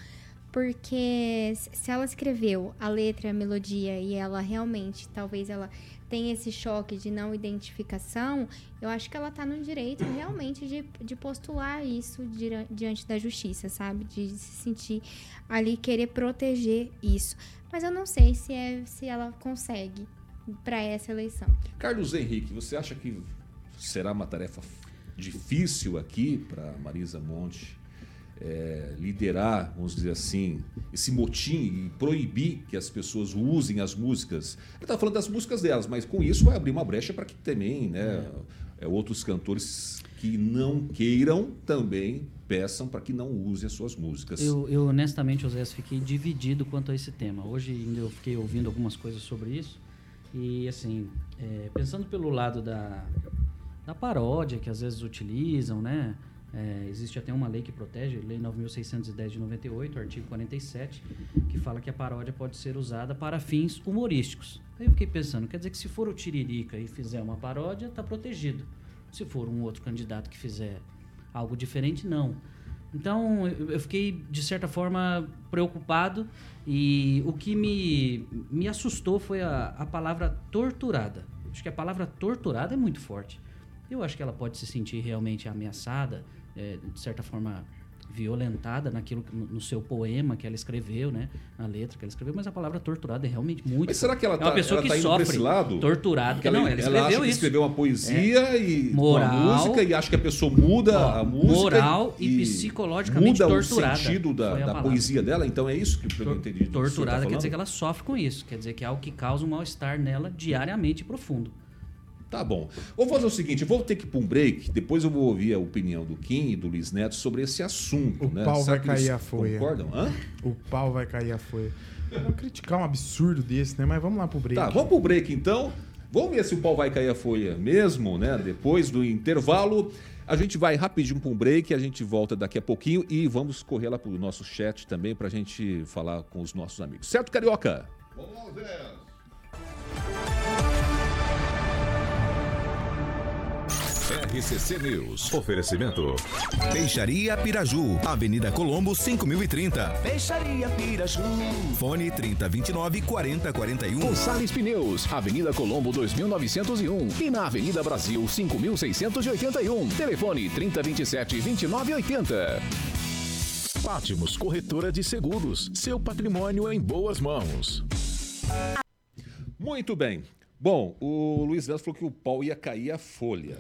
Porque se ela escreveu a letra, a melodia, e ela realmente, talvez ela tenha esse choque de não identificação, eu acho que ela está no direito realmente de, de postular isso diante da justiça, sabe? De se sentir ali, querer proteger isso. Mas eu não sei se, é, se ela consegue para essa eleição. Carlos Henrique, você acha que será uma tarefa difícil aqui para Marisa Monte é, liderar, vamos dizer assim, esse motim e proibir que as pessoas usem as músicas? Ele está falando das músicas delas, mas com isso vai abrir uma brecha para que também né, é, outros cantores que não queiram também peçam para que não use as suas músicas. Eu, eu honestamente, José, fiquei dividido quanto a esse tema. Hoje eu fiquei ouvindo algumas coisas sobre isso. E assim, é, pensando pelo lado da, da paródia que às vezes utilizam, né? É, existe até uma lei que protege, Lei 9.610 de 98, artigo 47, que fala que a paródia pode ser usada para fins humorísticos. Aí eu fiquei pensando, quer dizer que se for o Tiririca e fizer uma paródia, está protegido. Se for um outro candidato que fizer algo diferente, não. Então eu fiquei, de certa forma, preocupado e o que me, me assustou foi a, a palavra torturada. Acho que a palavra torturada é muito forte. Eu acho que ela pode se sentir realmente ameaçada, é, de certa forma violentada naquilo no seu poema que ela escreveu, né, na letra que ela escreveu, mas a palavra torturada é realmente muito. Mas será que ela é uma tá, pessoa ela que tá sofre lado? torturada? Porque ela, não, ela escreveu ela acha isso. escreveu uma poesia É. e Moral. uma música e acha que a pessoa muda Ó, a música moral e psicologicamente muda torturada o sentido da, da poesia dela. Então é isso que eu entendi. que tá Torturada quer falando? dizer que ela sofre com isso, quer dizer que é algo que causa um mal-estar nela diariamente profundo. Tá bom. Vou fazer o seguinte, vou ter que ir para um break, depois eu vou ouvir a opinião do Kim e do Luiz Neto sobre esse assunto. O né? pau Será vai cair a folha. Concordam? Hã? O pau vai cair a folha. Vou criticar um absurdo desse, né? Mas vamos lá pro break. Tá, vamos pro break então. Vamos ver se o pau vai cair a folha mesmo, né? Depois do intervalo. A gente vai rapidinho para um break, a gente volta daqui a pouquinho e vamos correr lá pro nosso chat também pra gente falar com os nossos amigos. Certo, Carioca? Vamos lá, Zé. RCC News. Oferecimento. Peixaria Piraju, Avenida Colombo 5030. Peixaria Piraju. Fone 3029 4041. Gonçalves Pneus, Avenida Colombo 2901 e na Avenida Brasil 5681. Telefone 3027 2980. Pátimos Corretora de Seguros. Seu patrimônio em boas mãos. Muito bem. Bom, o Luiz Neto falou que o pau ia cair a folha.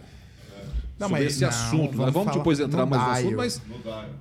Não, sobre mas esse não, assunto. vamos Nós vamos depois entrar no mais no assunto, mas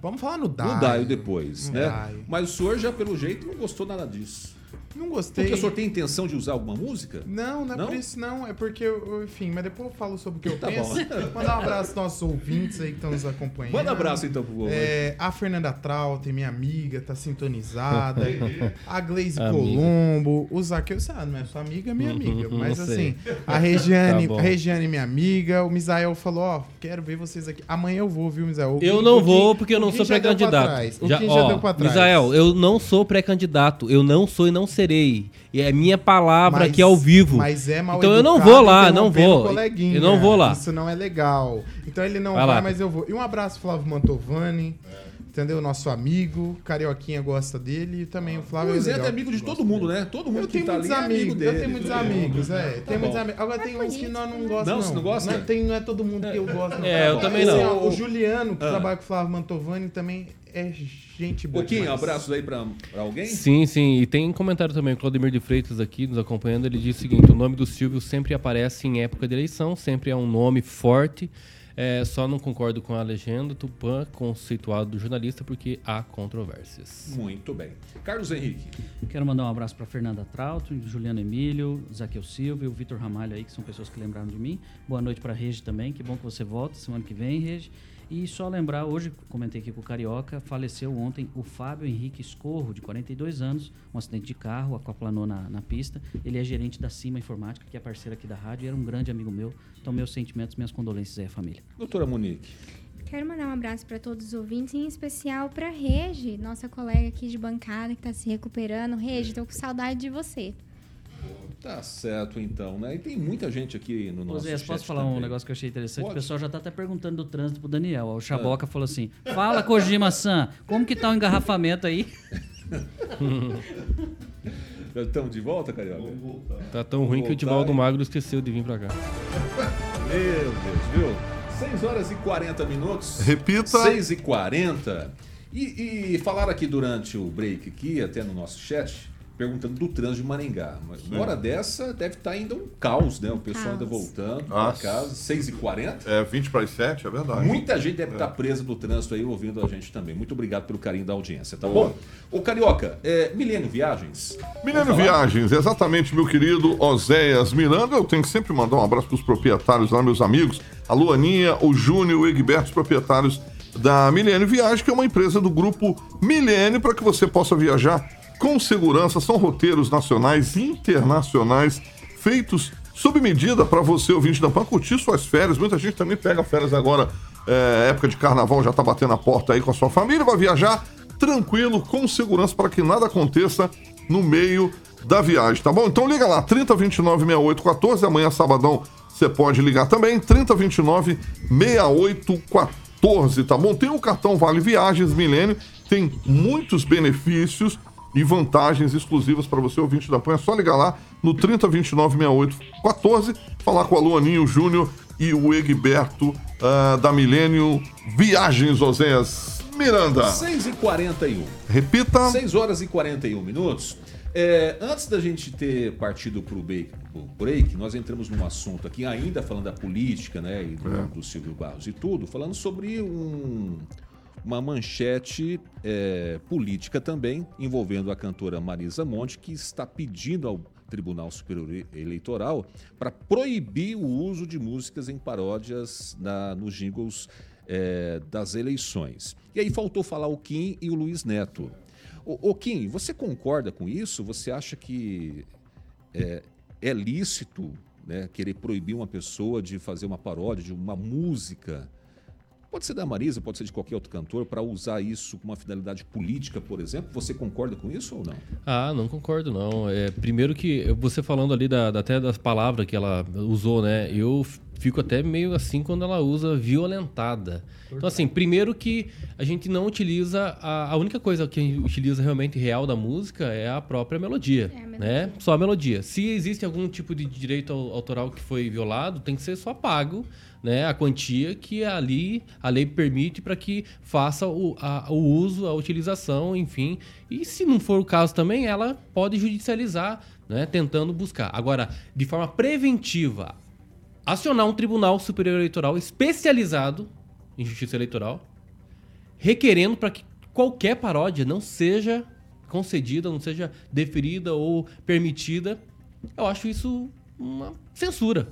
Vamos falar no Daio. no Daio depois, No né? Daio. Mas o senhor já, pelo jeito, não gostou nada disso. Não gostei. Porque o senhor tem intenção de usar alguma música? Não, não é Não? por isso não. É porque, eu- enfim, mas depois eu falo sobre o que eu Tá penso. bom. (laughs) Mandar um abraço aos nossos ouvintes aí que estão nos acompanhando. Manda abraço então pro povo. É, a Fernanda Trautem, minha amiga, tá sintonizada. (laughs) a Gleise Amiga. Colombo, o Zaqueu, sabe, não é sua amiga, é minha amiga. Não Mas assim, a Regiane, Tá a Regiane, minha amiga, o Misael falou, ó, quero ver vocês aqui. Amanhã eu vou, viu, Misael? O Eu não vou porque eu não sou já pré-candidato. O Já, Kim já ó, deu pra trás. Misael, eu não sou pré-candidato. Eu não sou e não serei. E é minha palavra Mas- aqui ao vivo. Mas é mal Então eu não vou lá, não vou. Eu não vou lá. Isso não é legal. Então ele não Vai vai, mas eu vou. E um abraço, Flávio Mantovani. Entendeu? Nosso amigo. Carioquinha gosta dele. E também o O Flávio é Neto é amigo de todo mundo, né? Todo mundo Eu que tenho tá muitos ali é amigo amigos, dele. eu tenho muitos todo mundo. amigos, é. Tem bom. muitos amigos. Agora tem uns que nós não gostamos. Não, Não, você não gosta? Não, tem, não é todo mundo que eu gosto. não. É, eu também Assim, não. ó, o Juliano, que Ah. trabalha com o Flávio Mantovani, também é gente boa. Pouquinho, um demais. abraço aí pra, pra alguém? Sim, sim. E tem comentário também. O Claudemir de Freitas aqui nos acompanhando. Ele diz o seguinte: o nome do Silvio sempre aparece em época de eleição, sempre é um nome forte. É, só não concordo com a legenda Tupã conceituado do jornalista porque há controvérsias. Muito bem. Carlos Henrique. Quero mandar um abraço para Fernanda Trauto, Juliano Emílio, Zaqueu Silva e o Vitor Ramalho aí, que são pessoas que lembraram de mim. Boa noite para Regi também, que bom que você volta semana que vem, Regi. E só lembrar, hoje, comentei aqui com o Carioca, faleceu ontem o Fábio Henrique Escorro, de 42 anos, um acidente de carro, aquaplanou na, na pista. Ele é gerente da Cima Informática, que é parceira aqui da rádio, e era um grande amigo meu. Então, meus sentimentos, minhas condolências aí à família. Doutora Monique. Quero mandar um abraço para todos os ouvintes, em especial para Regi, nossa colega aqui de bancada que está se recuperando. Regi, tô com saudade de você. Tá certo, então, né? E tem muita gente aqui no nosso Zé, chat posso falar um também. negócio que eu achei interessante? Pode. O pessoal já tá até perguntando do trânsito pro Daniel. O Ah. Chaboca falou assim: Fala, Kojima-san, como que tá o engarrafamento aí? (laughs) Estamos de volta, Carioca? Tá tão ruim que o Divaldo Magro esqueceu de vir pra cá. (laughs) Meu Deus, viu? 6 horas e 40 minutos. Repita. 6 e 40. E, e falaram aqui durante o break aqui, até no nosso chat, perguntando do trânsito de Maringá. Mas uma hora dessa deve estar ainda um caos, né? O pessoal ainda Caos. voltando para casa. 6 e 40. É 20 para as 7, é verdade. Muita gente deve estar presa no trânsito aí ouvindo a gente também. Muito obrigado pelo carinho da audiência, tá bom? Ô, Carioca, é, Milênio Viagens. Milênio? Viagens, exatamente, meu querido Oséias Miranda. Eu tenho que sempre mandar um abraço para os proprietários lá, meus amigos. A Luaninha, o Júnior, o Egberto, os proprietários da Milênio Viagem, que é uma empresa do grupo Milênio, para que você possa viajar com segurança. São roteiros nacionais e internacionais feitos sob medida para você, ouvinte da PAN, curtir suas férias. Muita gente também pega férias agora, é, época de carnaval, já tá batendo a porta aí com a sua família, vai viajar tranquilo, com segurança, para que nada aconteça no meio da viagem, tá bom? Então liga lá, 3029 6814, amanhã sabadão você pode ligar também, 3029 6814, tá bom? Tem o cartão Vale Viagens Milênio, tem muitos benefícios e vantagens exclusivas para você, ouvinte da PAN. É só ligar lá no 3029 6814, falar com a Luaninho Júnior e o Egberto ah, da Milênio Viagens Oséias Miranda. 6 e 41. Repita. 6 horas e 41 minutos. É, antes da gente ter partido para o break, break, nós entramos num assunto aqui, ainda falando da política, né, e do, do Silvio Barros e tudo, falando sobre um- uma manchete é, política também, envolvendo a cantora Marisa Monte, que está pedindo ao Tribunal Superior Eleitoral para proibir o uso de músicas em paródias na, nos jingles é, das eleições. E aí faltou falar o Kim e o Luiz Neto. O, o Kim, você concorda com isso? Você acha que é, é lícito né, querer proibir uma pessoa de fazer uma paródia de uma música? Pode ser da Marisa, pode ser de qualquer outro cantor, para usar isso com uma finalidade política, por exemplo. Você concorda com isso ou não? Ah, não concordo, não. É, primeiro que você falando ali da, da- até das palavras que ela usou, né? Eu fico até meio assim quando ela usa violentada. Então, assim, primeiro que a gente não utiliza. A, a única coisa que a gente utiliza realmente real da música é a própria melodia. É a melodia. Né? Só a melodia. Se existe algum tipo de direito au- autoral que foi violado, tem que ser só pago né, a quantia que ali a lei permite para que faça o, a- o uso, a utilização, enfim. E se não for o caso também, ela pode judicializar, né, tentando buscar. Agora, de forma preventiva, acionar um tribunal superior eleitoral especializado em justiça eleitoral, requerendo para que qualquer paródia não seja concedida, não seja deferida ou permitida, eu acho isso uma censura.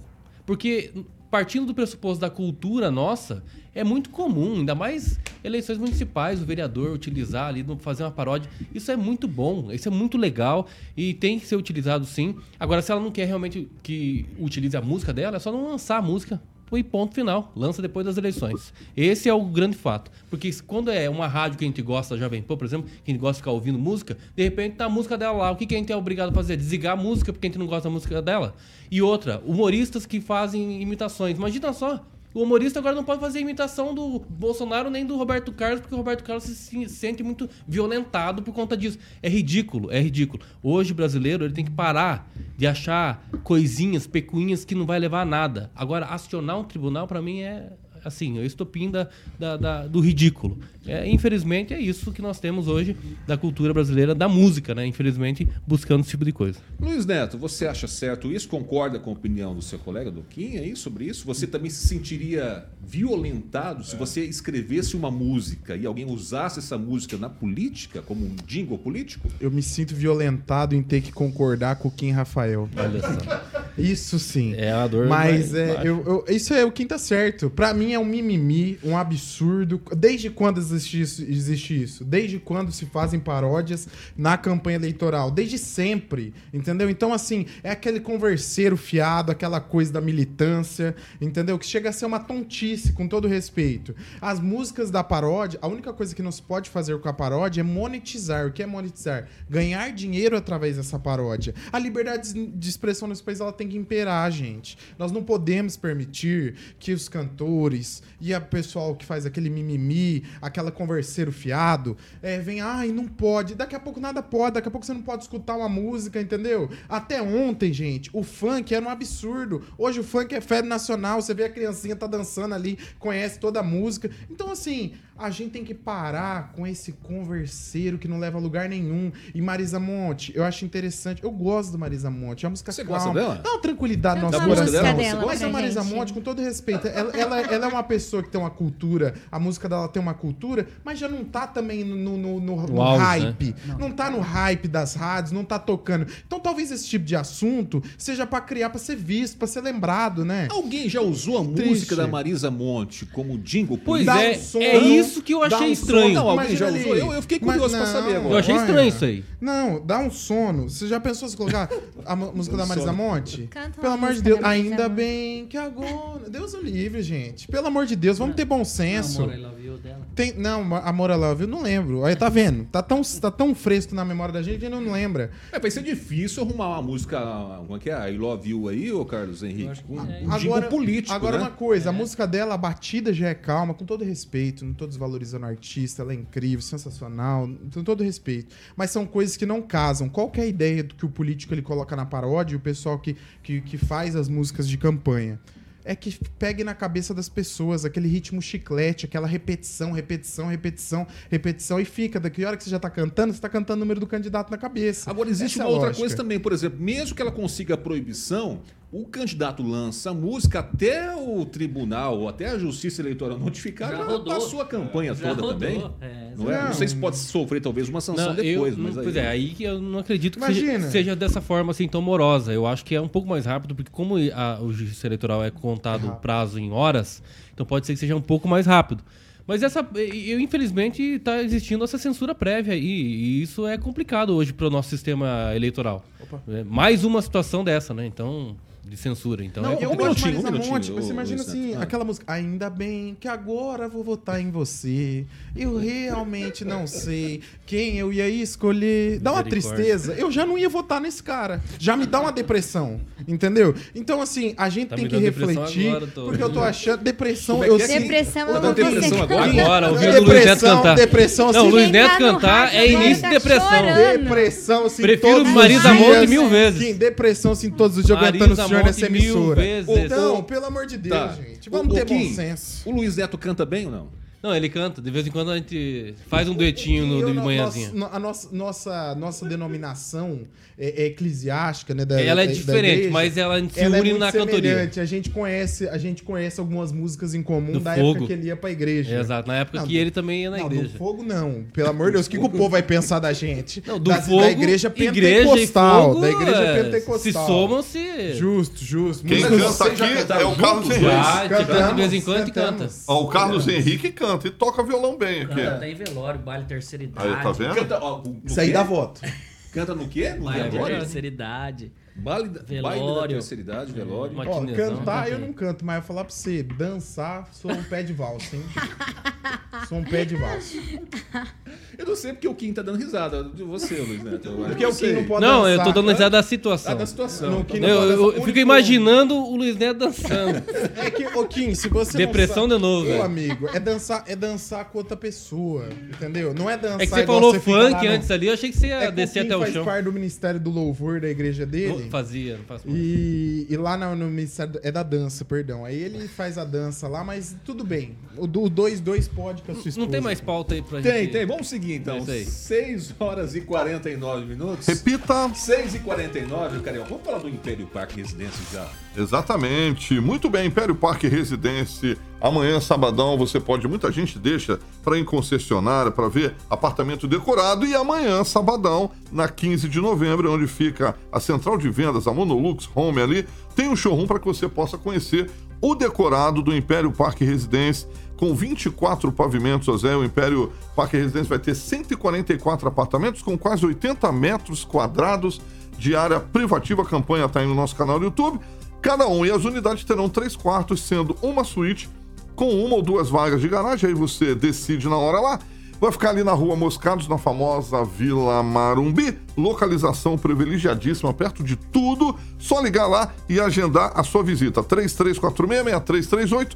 Porque partindo do pressuposto da cultura nossa, é muito comum, ainda mais eleições municipais, o vereador utilizar ali, fazer uma paródia. Isso é muito bom, isso é muito legal e tem que ser utilizado sim. Agora, se ela não quer realmente que utilize a música dela, é só não lançar a música. E ponto final. Lança depois das eleições. Esse é o grande fato. Porque quando é uma rádio que a gente gosta, Jovem Pan, por exemplo, que a gente gosta de ficar ouvindo música, de repente tá a música dela lá. O que, que a gente é obrigado a fazer? Desligar a música porque a gente não gosta da música dela. E outra, humoristas que fazem imitações. Imagina só. O humorista agora não pode fazer imitação do Bolsonaro nem do Roberto Carlos, porque o Roberto Carlos se, se sente muito violentado por conta disso. É ridículo, é ridículo. Hoje o brasileiro ele tem que parar de achar coisinhas, pecuinhas que não vai levar a nada. Agora, acionar um tribunal, pra mim, é assim, o estopim da, da- da- do ridículo. É, infelizmente, é isso que nós temos hoje da cultura brasileira, da música, né? Infelizmente, buscando esse tipo de coisa. Luiz Neto, você acha certo isso? Concorda com a opinião do seu colega do Kim aí sobre isso? Você também se sentiria violentado se você escrevesse uma música e alguém usasse essa música na política, como um jingle político? Eu me sinto violentado em ter que concordar com o Kim Rafael. Olha só. Isso sim. É a dor Mas é, eu- eu- isso é o Kim tá certo. Pra mim é um mimimi, um absurdo. Desde quando existe isso, existe isso? Desde quando se fazem paródias na campanha eleitoral? Desde sempre, entendeu? Então, assim, é aquele converseiro fiado, aquela coisa da militância, entendeu? Que chega a ser uma tontice, com todo respeito. As músicas da paródia, a única coisa que não se pode fazer com a paródia é monetizar. O que é monetizar? Ganhar dinheiro através dessa paródia. A liberdade de expressão nesse país ela tem que imperar, gente. Nós não podemos permitir que os cantores e a pessoal que faz aquele mimimi, aquela converseiro fiado, é, vem, ai, não pode. Daqui a pouco nada pode, daqui a pouco você não pode escutar uma música, entendeu? Até ontem, gente, o funk era um absurdo. Hoje o funk é febre nacional, você vê a criancinha tá dançando ali, conhece toda a música. Então, assim, a gente tem que parar com esse converseiro que não leva a lugar nenhum. E Marisa Monte, eu acho interessante. Eu gosto do Marisa Monte. É uma música Você calma. gosta dela? Dá uma tranquilidade no nosso a música coração. dela, você dela Mas pra a Marisa gente. Monte, com todo respeito, ela, ela, ela é uma pessoa que tem uma cultura, a música dela tem uma cultura, mas já não tá também no, no, no- no- no auge, hype. Não. tá no hype das rádios, não tá tocando. Então talvez esse tipo de assunto seja pra criar, pra ser visto, pra ser lembrado, né? Alguém já usou a Triste. música da Marisa Monte como jingle Pois? Dá é, um é isso que eu achei um estranho. sono. Não, alguém já usou? Eu- eu fiquei curioso pra saber agora. Eu achei olha. estranho isso aí. Não, dá um sono. Você já pensou se colocar a (laughs) música da Marisa. Monte? Canta Pelo amor de Deus. Ainda bem que agora. Deus o livre, gente. Pelo amor de Deus, vamos ter bom senso. Amor, I love you dela. Tem, não, Amor I Love, eu não lembro. Aí tá vendo? Tá tão, tá tão fresco na memória da gente que a gente não lembra. É, vai ser difícil arrumar uma música, como é que é? I Love You aí, ô Carlos Henrique? Um, é. um jingle político, agora né? uma coisa, a música dela, a batida já é calma, com todo respeito, não tô desvalorizando o artista, ela é incrível, sensacional, com todo respeito. Mas são coisas que não casam. Qual que é a ideia do que o político ele coloca na paródia e o pessoal que, que, que faz as músicas de campanha? É que pegue na cabeça das pessoas aquele ritmo chiclete, aquela repetição, repetição, repetição, repetição, e fica. Daqui a hora que você já tá cantando, você tá cantando o número do candidato na cabeça. Agora, existe Essa uma outra lógica. coisa também, por exemplo, mesmo que ela consiga a proibição, o candidato lança a música até o tribunal ou até a justiça eleitoral notificar, Já já, rodou. passou a campanha Já toda rodou. também. É, não, é? não sei se pode sofrer talvez uma sanção Não, depois, eu, mas aí, pois é, aí que eu não acredito que Imagina. seja, seja dessa forma assim tão morosa. Eu acho que é um pouco mais rápido, porque como a- o justiça eleitoral é contado o prazo em horas, então pode ser que seja um pouco mais rápido. Mas essa, eu infelizmente está existindo essa censura prévia aí, e isso é complicado hoje para o nosso sistema eleitoral. É mais uma situação dessa, né? Então, de censura. Então Não, é eu um minutinho, mais um da monte. minutinho, Você imagina assim. Ah. aquela música. Ainda bem que agora vou votar em você. Eu realmente não sei quem eu ia escolher. Dá uma tristeza. Eu já não ia votar nesse cara. Já me dá uma depressão. Entendeu? Então, assim, a gente Tá tem que refletir. agora, tô- porque eu tô achando. Depressão, é eu é? sinto. Depressão Tá eu dando vou depressão agora? Agora, ouvindo o Luiz Neto cantar. depressão, Não, assim, o Luiz Neto tá cantar é agora início tá de depressão. Depressão, assim, Prefiro todos os Marisa. Monte mil vezes. Kim, depressão, assim, todos os dias aguentando senhor nessa emissora. vezes. Então, pelo amor de Deus, Tá. gente. Vamos ô, ter bom Kim, senso. O Luiz Neto canta bem ou não? Não, ele canta. De vez em quando a gente faz um duetinho no, de manhãzinha. A nossa, nossa, nossa denominação é, é eclesiástica, né? da- Ela é da- da diferente, igreja, mas ela se ela é une muito na cantoria. A gente conhece, a gente conhece algumas músicas em comum Do da Fogo. época que ele ia pra igreja. Exato, na época Não, que do- ele também ia na não, igreja. do fogo não. Pelo amor de Deus, o que, que o povo vai pensar da gente? Não, do da, fogo, da igreja igreja e pentecostal. fogo, da igreja é, pentecostal. Se somam-se. Justo, justo. Quem canta aqui é o Carlos? Henrique. De vez em quando e canta. o Carlos Henrique canta e toca violão bem aqui. Canta em velório, baile terceira idade. Aí, tá vendo? Canta, ó, Isso aí dá voto. Canta no quê? No Baile É velório? terceira idade. Baile, da- baile da Velório. terceira idade, velório. Uma- Ó, cantar tá eu não canto, mas eu vou falar pra você, dançar, sou um pé de valsa, hein? (laughs) sou um pé de valsa. Eu não sei porque o Kim tá dando risada de você, Luiz Neto. Eu Porque o. Kim não pode Não, dançar. eu tô dando risada da Ah, situação. da situação. Não pode eu- eu fico único- imaginando o Luiz Neto dançando. (laughs) É que, ô Kim, se você Depressão não de novo, Meu velho. amigo, é dançar, é dançar com outra pessoa, entendeu? Não é dançar É que você falou funk lá, não. antes ali, eu achei que você ia É descer até o faz chão. parte do Ministério do Louvor da igreja dele. Não Fazia, não faço mais. E, e lá no, no Ministério. É da dança, perdão. Aí ele faz a dança lá, mas tudo bem. O 2-2 pode com a sua esposa. Não tem mais pauta aí pra Tem, gente. tem. Vamos seguir então. É isso aí. 6 horas e 49 minutos. Repita. 6 e 49, Carioca. Vamos falar do Império Parque Residência já. Exatamente. Muito bem, Império Parque Residência. Amanhã, sabadão, você pode. Muita gente deixa para ir em concessionária para ver apartamento decorado. E amanhã, sabadão, na 15 de novembro, onde fica a central de vendas, a Monolux Home ali, tem um showroom para que você possa conhecer o decorado do Império Parque Residência. Com 24 pavimentos, José, o Império Parque Residência vai ter 144 apartamentos com quase 80 metros quadrados de área privativa. A campanha está aí no nosso canal do YouTube. Cada um. E as unidades terão três quartos, sendo uma suíte com uma ou duas vagas de garagem. Aí você decide na hora lá. Vai ficar ali na rua Moscados, na famosa Vila Marumbi. Localização privilegiadíssima, perto de tudo. Só ligar lá e agendar a sua visita. 3346-6338,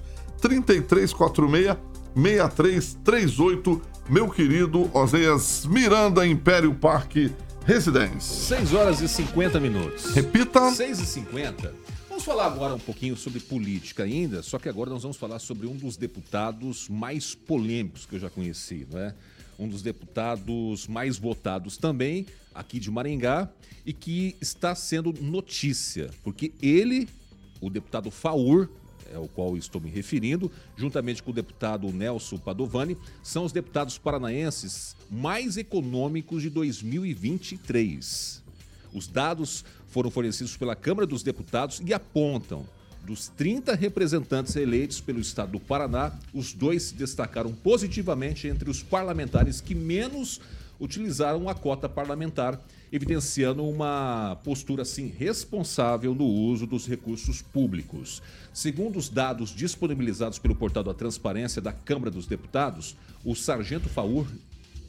3346-6338. Meu querido Oséias Miranda, Império Parque Residência. 6 horas e 50 minutos. Repita. 6 e 50. Vamos falar agora um pouquinho sobre política ainda, só que agora nós vamos falar sobre um dos deputados mais polêmicos que eu já conheci, não é? Um dos deputados mais votados também aqui de Maringá e que está sendo notícia, porque ele, o deputado Faur, é ao qual estou me referindo, juntamente com o deputado Nelson Padovani, são os deputados paranaenses mais econômicos de 2023. Os dados foram fornecidos pela Câmara dos Deputados e apontam dos 30 representantes eleitos pelo estado do Paraná, os dois se destacaram positivamente entre os parlamentares que menos utilizaram a cota parlamentar, evidenciando uma postura assim responsável no uso dos recursos públicos. Segundo os dados disponibilizados pelo portal da Transparência da Câmara dos Deputados, o sargento Faur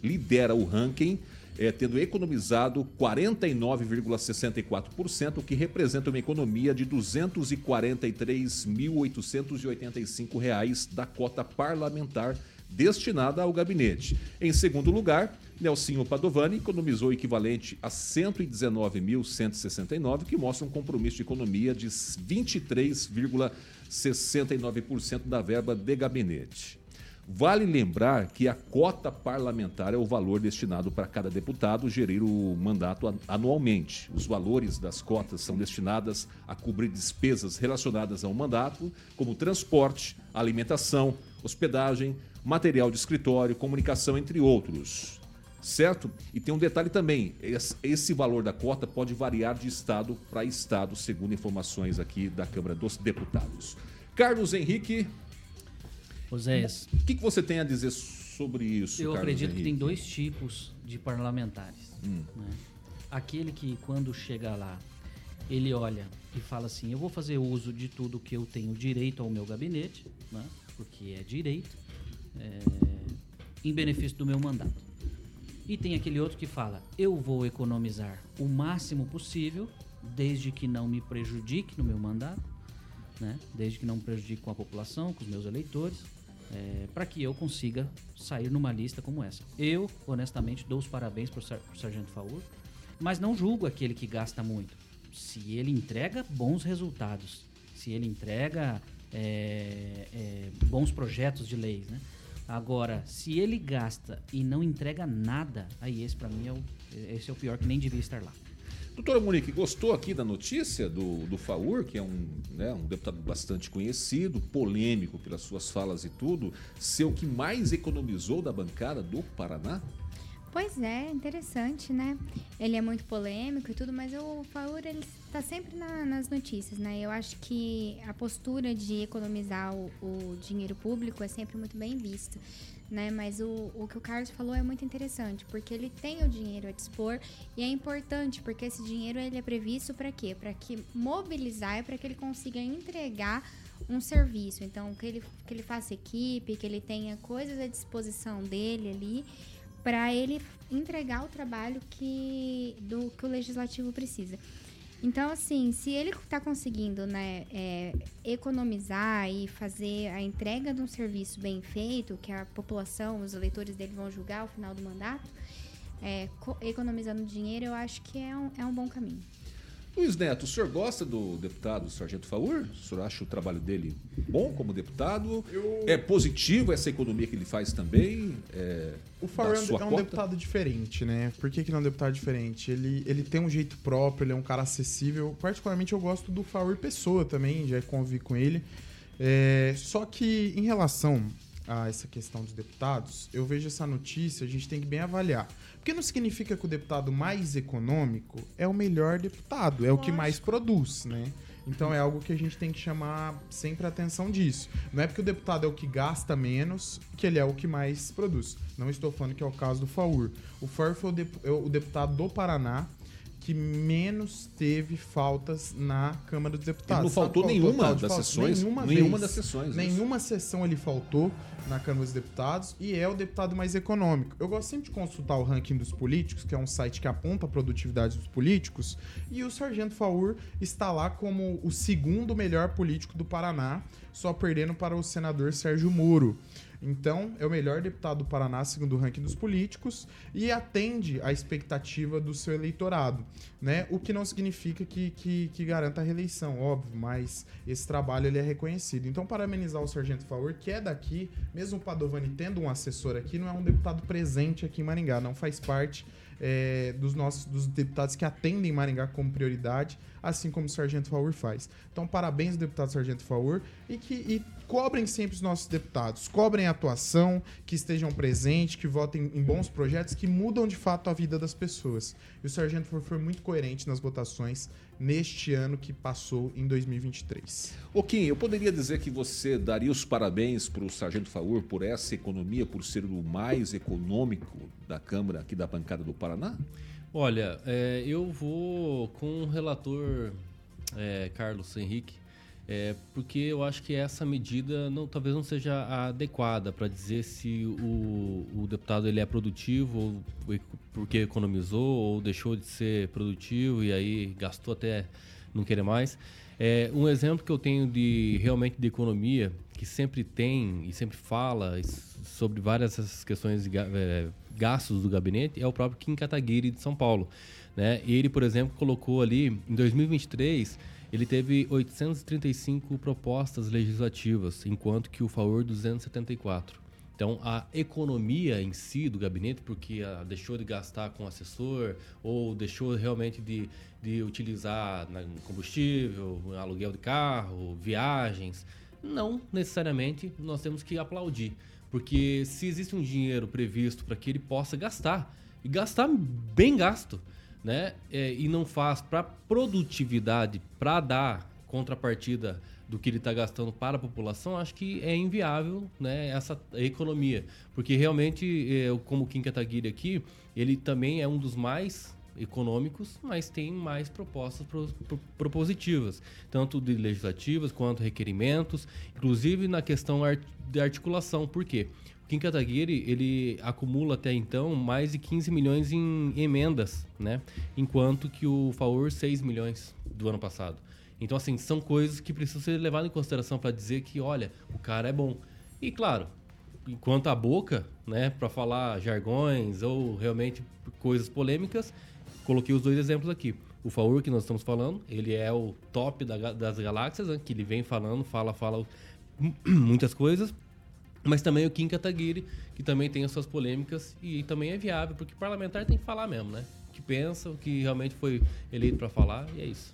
lidera o ranking, eh, tendo economizado 49,64%, o que representa uma economia de 243.885 reais da cota parlamentar destinada ao gabinete. Em segundo lugar, Nelsinho Padovani economizou o equivalente a R$ 119.169, que mostra um compromisso de economia de 23,69% da verba de gabinete. Vale lembrar que a cota parlamentar é o valor destinado para cada deputado gerir o mandato an- anualmente. Os valores das cotas são destinadas a cobrir despesas relacionadas ao mandato, como transporte, alimentação, hospedagem, material de escritório, comunicação, entre outros. Certo? E tem um detalhe também: es- esse valor da cota pode variar de estado para estado, segundo informações aqui da Câmara dos Deputados. Carlos Henrique, Oséias, o que, que você tem a dizer sobre isso? eu Carlos acredito que Henrique? tem dois tipos de parlamentares. Hum. né? Aquele que, quando chega lá, ele olha e fala assim: eu vou fazer uso de tudo que eu tenho direito ao meu gabinete, né? porque é direito, é, em benefício do meu mandato. E tem aquele outro que fala: eu vou economizar o máximo possível, desde que não me prejudique no meu mandato, né? desde que não me prejudique com a população, com os meus eleitores, para que eu consiga sair numa lista como essa. Eu, honestamente, dou os parabéns para o Sargento Faur, mas não julgo aquele que gasta muito. Se ele entrega bons resultados, se ele entrega é, é, bons projetos de leis, né? Agora, se ele gasta e não entrega nada, aí esse para mim é o, esse é o pior que nem devia estar lá. Doutora Monique, gostou aqui da notícia do, do Faur, que é um, né, um deputado bastante conhecido, polêmico pelas suas falas e tudo, ser o que mais economizou da bancada do Paraná? Pois é, interessante, né? Ele é muito polêmico e tudo, mas o Faur, ele está sempre na- nas notícias, né? Eu acho que a postura de economizar o, o dinheiro público é sempre muito bem vista, né? Mas o, o que o Carlos falou é muito interessante, porque ele tem o dinheiro a dispor e é importante, porque esse dinheiro ele é previsto para quê? Para que mobilizar e para que ele consiga entregar um serviço. Então, que ele, que ele faça equipe, que ele tenha coisas à disposição dele ali para ele entregar o trabalho que, do, que o legislativo precisa. Então, assim, se ele está conseguindo né, é, economizar e fazer a entrega de um serviço bem feito, que a população, os eleitores dele vão julgar ao final do mandato, é, co- economizando dinheiro, eu acho que é um, é um bom caminho. Luiz Neto, o senhor gosta do deputado Sargento Faur? O senhor acha o trabalho dele bom como deputado? É positivo essa economia que ele faz também? É, O Faur é um- é deputado diferente, né? Por que, que ele é um deputado diferente? Ele, ele tem um jeito próprio, ele é um cara acessível. Particularmente eu gosto do Faur Pessoa também, já convivi com ele. É, só que em relação a essa questão dos deputados, eu vejo essa notícia, a gente tem que bem avaliar. Porque não significa que o deputado mais econômico é o melhor deputado, é o que mais produz, né? Então é algo que a gente tem que chamar sempre a atenção disso. Não é porque o deputado é o que gasta menos que ele é o que mais produz. Não estou falando que é o caso do Faur. O Faur foi o, dep- é o deputado do Paraná que menos teve faltas na Câmara dos Deputados. Ele não Sabe faltou qual é nenhuma das faltas? sessões? Nenhuma, Nenhuma vez. das sessões, isso. Nenhuma sessão ele faltou na Câmara dos Deputados e é o deputado mais econômico. Eu gosto sempre de consultar o ranking dos políticos, que é um site que aponta a produtividade dos políticos, e o Sargento Faur está lá como o segundo melhor político do Paraná, só perdendo para o senador Sérgio Moro. Então, é o melhor deputado do Paraná, segundo o ranking dos políticos, e atende à expectativa do seu eleitorado, né? O que não significa que, que, que garanta a reeleição, óbvio, mas esse trabalho ele é reconhecido. Então, parabenizar o Sargento Favor, que é daqui, mesmo o Padovani tendo um assessor aqui, não é um deputado presente aqui em Maringá, não faz parte é, dos nossos dos deputados que atendem Maringá como prioridade, assim como o Sargento Faur faz. Então, parabéns ao deputado Sargento Faur e que e cobrem sempre os nossos deputados, cobrem a atuação, que estejam presentes, que votem em bons projetos que mudam de fato a vida das pessoas. E o Sargento Faur foi muito coerente nas votações neste ano que passou em 2023. Ô Kim, eu poderia dizer que você daria os parabéns para o Sargento Faur por essa economia, por ser o mais econômico da Câmara aqui da bancada do Paraná? Olha, é, eu vou com o relator é, Carlos Henrique, é, porque eu acho que essa medida não, talvez não seja adequada para dizer se o, o deputado ele é produtivo ou porque economizou ou deixou de ser produtivo e aí gastou até não querer mais. É, um exemplo que eu tenho de realmente de economia que sempre tem e sempre fala sobre várias essas questões de é, gastos do gabinete é o próprio Kim Kataguiri de São Paulo. Né? Ele, por exemplo, colocou ali em 2023 ele teve 835 propostas legislativas, enquanto que o Faur 274. Então, a economia em si do gabinete, porque ah, deixou de gastar com assessor ou deixou realmente de, de utilizar na- combustível, aluguel de carro, viagens, não necessariamente nós temos que aplaudir. Porque se existe um dinheiro previsto para que ele possa gastar, e gastar bem gasto, né? É, e não faz para produtividade, para dar contrapartida do que ele está gastando para a população, acho que é inviável né, essa economia. Porque realmente, é, como o Kim Kataguiri aqui, ele também é um dos mais econômicos, mas tem mais propostas pro- pro- propositivas, tanto de legislativas quanto requerimentos, inclusive na questão ar- de articulação. Por quê? Kim Kataguiri, ele acumula até então mais de 15 milhões em emendas, né? Enquanto que o Faur 6 milhões do ano passado. Então, assim, são coisas que precisam ser levadas em consideração para dizer que, olha, o cara é bom. E, claro, enquanto a boca, né, para falar jargões ou realmente coisas polêmicas, coloquei os dois exemplos aqui. O Faur, que nós estamos falando, ele é o top da das galáxias, né, que ele vem falando, fala, fala (clears throat) muitas coisas. Mas também o Kim Kataguiri, que também tem as suas polêmicas e também é viável, porque parlamentar tem que falar mesmo, né? O que pensa, o que realmente foi eleito para falar, e é isso.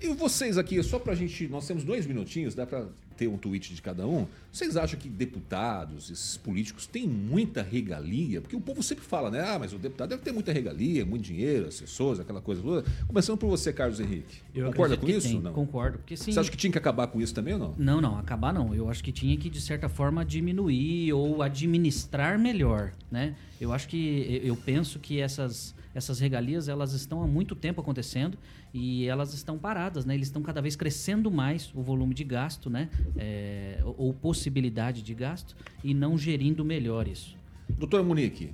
E vocês aqui, só pra gente. Nós temos dois minutinhos, dá pra ter um tweet de cada um. Vocês acham que deputados, esses políticos, têm muita regalia? Porque o povo sempre fala, né? Ah, mas o deputado deve ter muita regalia, muito dinheiro, assessores, aquela coisa toda. Começando por você, Carlos Henrique. Eu Concorda com isso? tem, Não? Concordo, porque sim. Você acha que tinha que acabar com isso também ou não? Não, não, acabar não. Eu acho que tinha que, de certa forma, diminuir ou administrar melhor, né? Eu acho que, eu penso que essas, essas regalias, elas estão há muito tempo acontecendo e elas estão paradas, né? Eles estão cada vez crescendo mais o volume de gasto, né? É, ou- possibilidade de gasto e não gerindo melhor isso. Doutora Monique,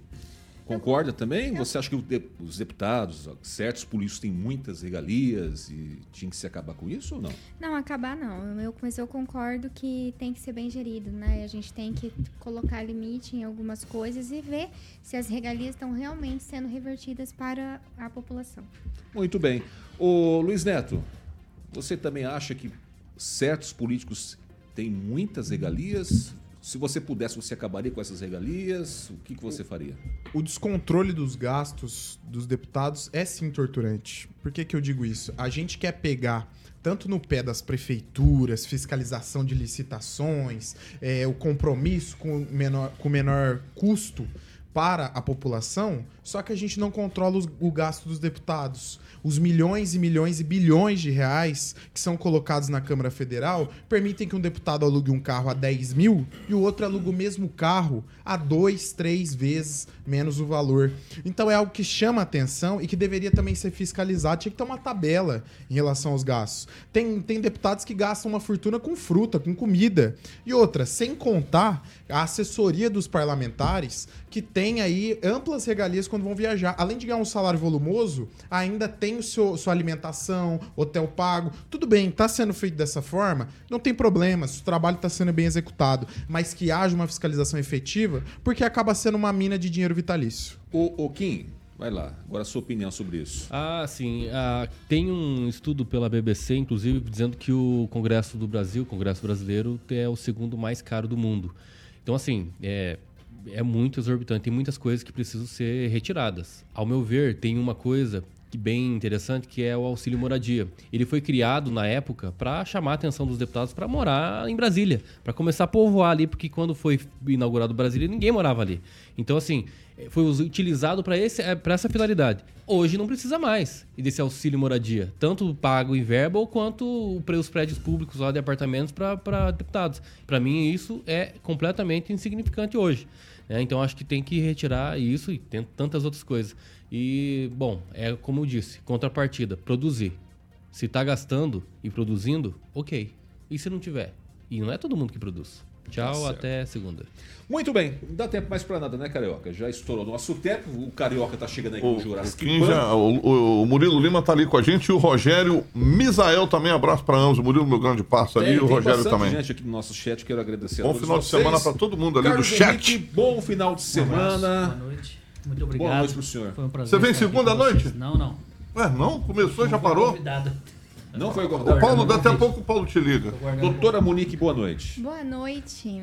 concorda também? Você acha que o os deputados, certos políticos têm muitas regalias e tinha que se acabar com isso ou não? Não, acabar não. Eu, mas eu concordo que tem que ser bem gerido, né? A gente tem que colocar limite em algumas coisas e ver se as regalias estão realmente sendo revertidas para a população. Muito bem. Ô Luiz Neto, você também acha que certos políticos têm muitas regalias? Se você pudesse, você acabaria com essas regalias? O que, que você faria? O descontrole dos gastos dos deputados é sim torturante. Por que, que eu digo isso? A gente quer pegar tanto no pé das prefeituras, fiscalização de licitações, é, o compromisso com menor, com menor custo para a população, só que a gente não controla os- o gasto dos deputados. Os milhões e milhões e bilhões de reais que são colocados na Câmara Federal permitem que um deputado alugue um carro a 10 mil e o outro alugue o mesmo carro a dois, três vezes menos o valor. Então é algo que chama atenção e que deveria também ser fiscalizado. Tinha que ter uma tabela em relação aos gastos. Tem, tem deputados que gastam uma fortuna com fruta, com comida. E outra, sem contar a assessoria dos parlamentares, que tem aí amplas regalias quando vão viajar. Além de ganhar um salário volumoso, ainda tem o seu, sua alimentação, hotel pago. Tudo bem, está sendo feito dessa forma, não tem problema, se o trabalho está sendo bem executado, mas que haja uma fiscalização efetiva, porque acaba sendo uma mina de dinheiro vitalício. Ô, ô Kim, vai lá. Agora a sua opinião sobre isso. Ah, sim. Ah, tem um estudo pela BBC, inclusive, dizendo que o Congresso do Brasil, o Congresso Brasileiro, é o segundo mais caro do mundo. Então, assim, é, é muito exorbitante. Tem muitas coisas que precisam ser retiradas. Ao meu ver, tem uma coisa bem interessante que é o auxílio moradia. Ele foi criado na época para chamar a atenção dos deputados para morar em Brasília, para começar a povoar ali, porque quando foi inaugurado Brasília ninguém morava ali. Então assim, eh, foi utilizado para para essa finalidade. Hoje não precisa mais desse auxílio moradia, tanto pago em verba quanto para os prédios públicos lá de apartamentos para deputados. Para mim isso é completamente insignificante hoje. né? Então acho que tem que retirar isso e tem tantas outras coisas. E, bom, é como eu disse, contrapartida, produzir. Se tá gastando e produzindo, ok. E se não tiver? E não é todo mundo que produz. Tchau, Tá até segunda. Muito bem, não dá tempo mais pra nada, né, Carioca? Já estourou nosso tempo, o Carioca tá chegando aí com O, Jurassic o- o- o Murilo Lima tá ali com a gente e o Rogério Misael também. Abraço pra ambos. O Murilo, meu grande parça ali, e o Rogério também. gente aqui no nosso chat, quero agradecer a Bom final de vocês. semana pra todo mundo ali Carlos do chat. Henrique, bom final de Boa semana. noite. Muito obrigado. Boa noite pro senhor. Foi um prazer Você vem segunda noite? Não, não. Ué, não? Começou, já Não parou? convidado. Não foi O acordado. Paulo, Guardando daqui a pouco o Paulo te liga. Doutora Monique, boa noite. Boa noite.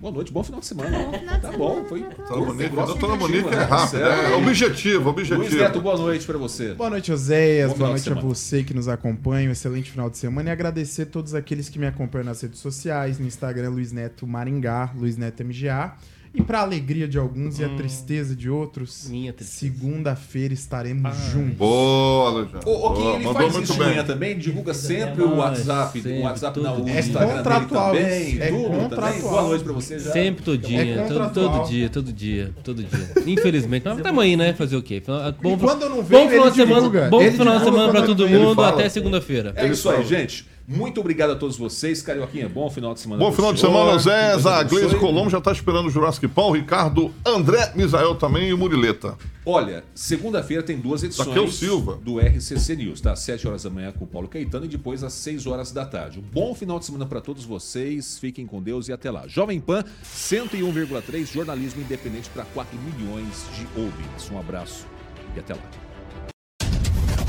Boa noite, bom final de semana. Bom final de tá semana bom, foi. Doutora grosso doutora e Bonica é né? rápido, é objetivo, Luiz objetivo. Neto, boa noite pra você. Boa noite, Oséias. Boa noite a você que nos acompanha. Um excelente final de semana. E agradecer a todos aqueles que me acompanham nas redes sociais, no Instagram Luiz Neto Maringá, Luiz Neto MGA. E para alegria de alguns e a tristeza de outros, Minha tristeza. segunda-feira estaremos juntos. Boa, Alexandre. O, o Gui, Boa, ele mandou faz muito bem. também, divulga sempre o Ah, WhatsApp, sempre, o WhatsApp todo dia. É Instagram contratual dele também, é tudo também. contratual. Boa noite pra você já. Sempre, todinha, É todo, contratual. todo dia, todo dia, todo dia. Infelizmente, mas tamo aí, né? Fazer o quê? Bom, quando eu não bom venho, final ele de semana, divulga. bom final de semana pra quando todo mundo, até segunda-feira. É isso aí, gente. Muito obrigado a todos vocês. Carioquinha, bom final de semana. Bom final de semana, Zé. A Gleise. Colombo já está esperando o Jurassic Pão, Ricardo, André, Misael também e o Murileta. Olha, segunda-feira tem duas edições Daqui é o Silva. do RCC News, tá? Às 7 horas da manhã com o Paulo Caetano e depois às 6 horas da tarde. Um bom final de semana para todos vocês. Fiquem com Deus e até lá. Jovem Pan 101,3, jornalismo independente para 4 milhões de ouvintes. Um abraço e até lá.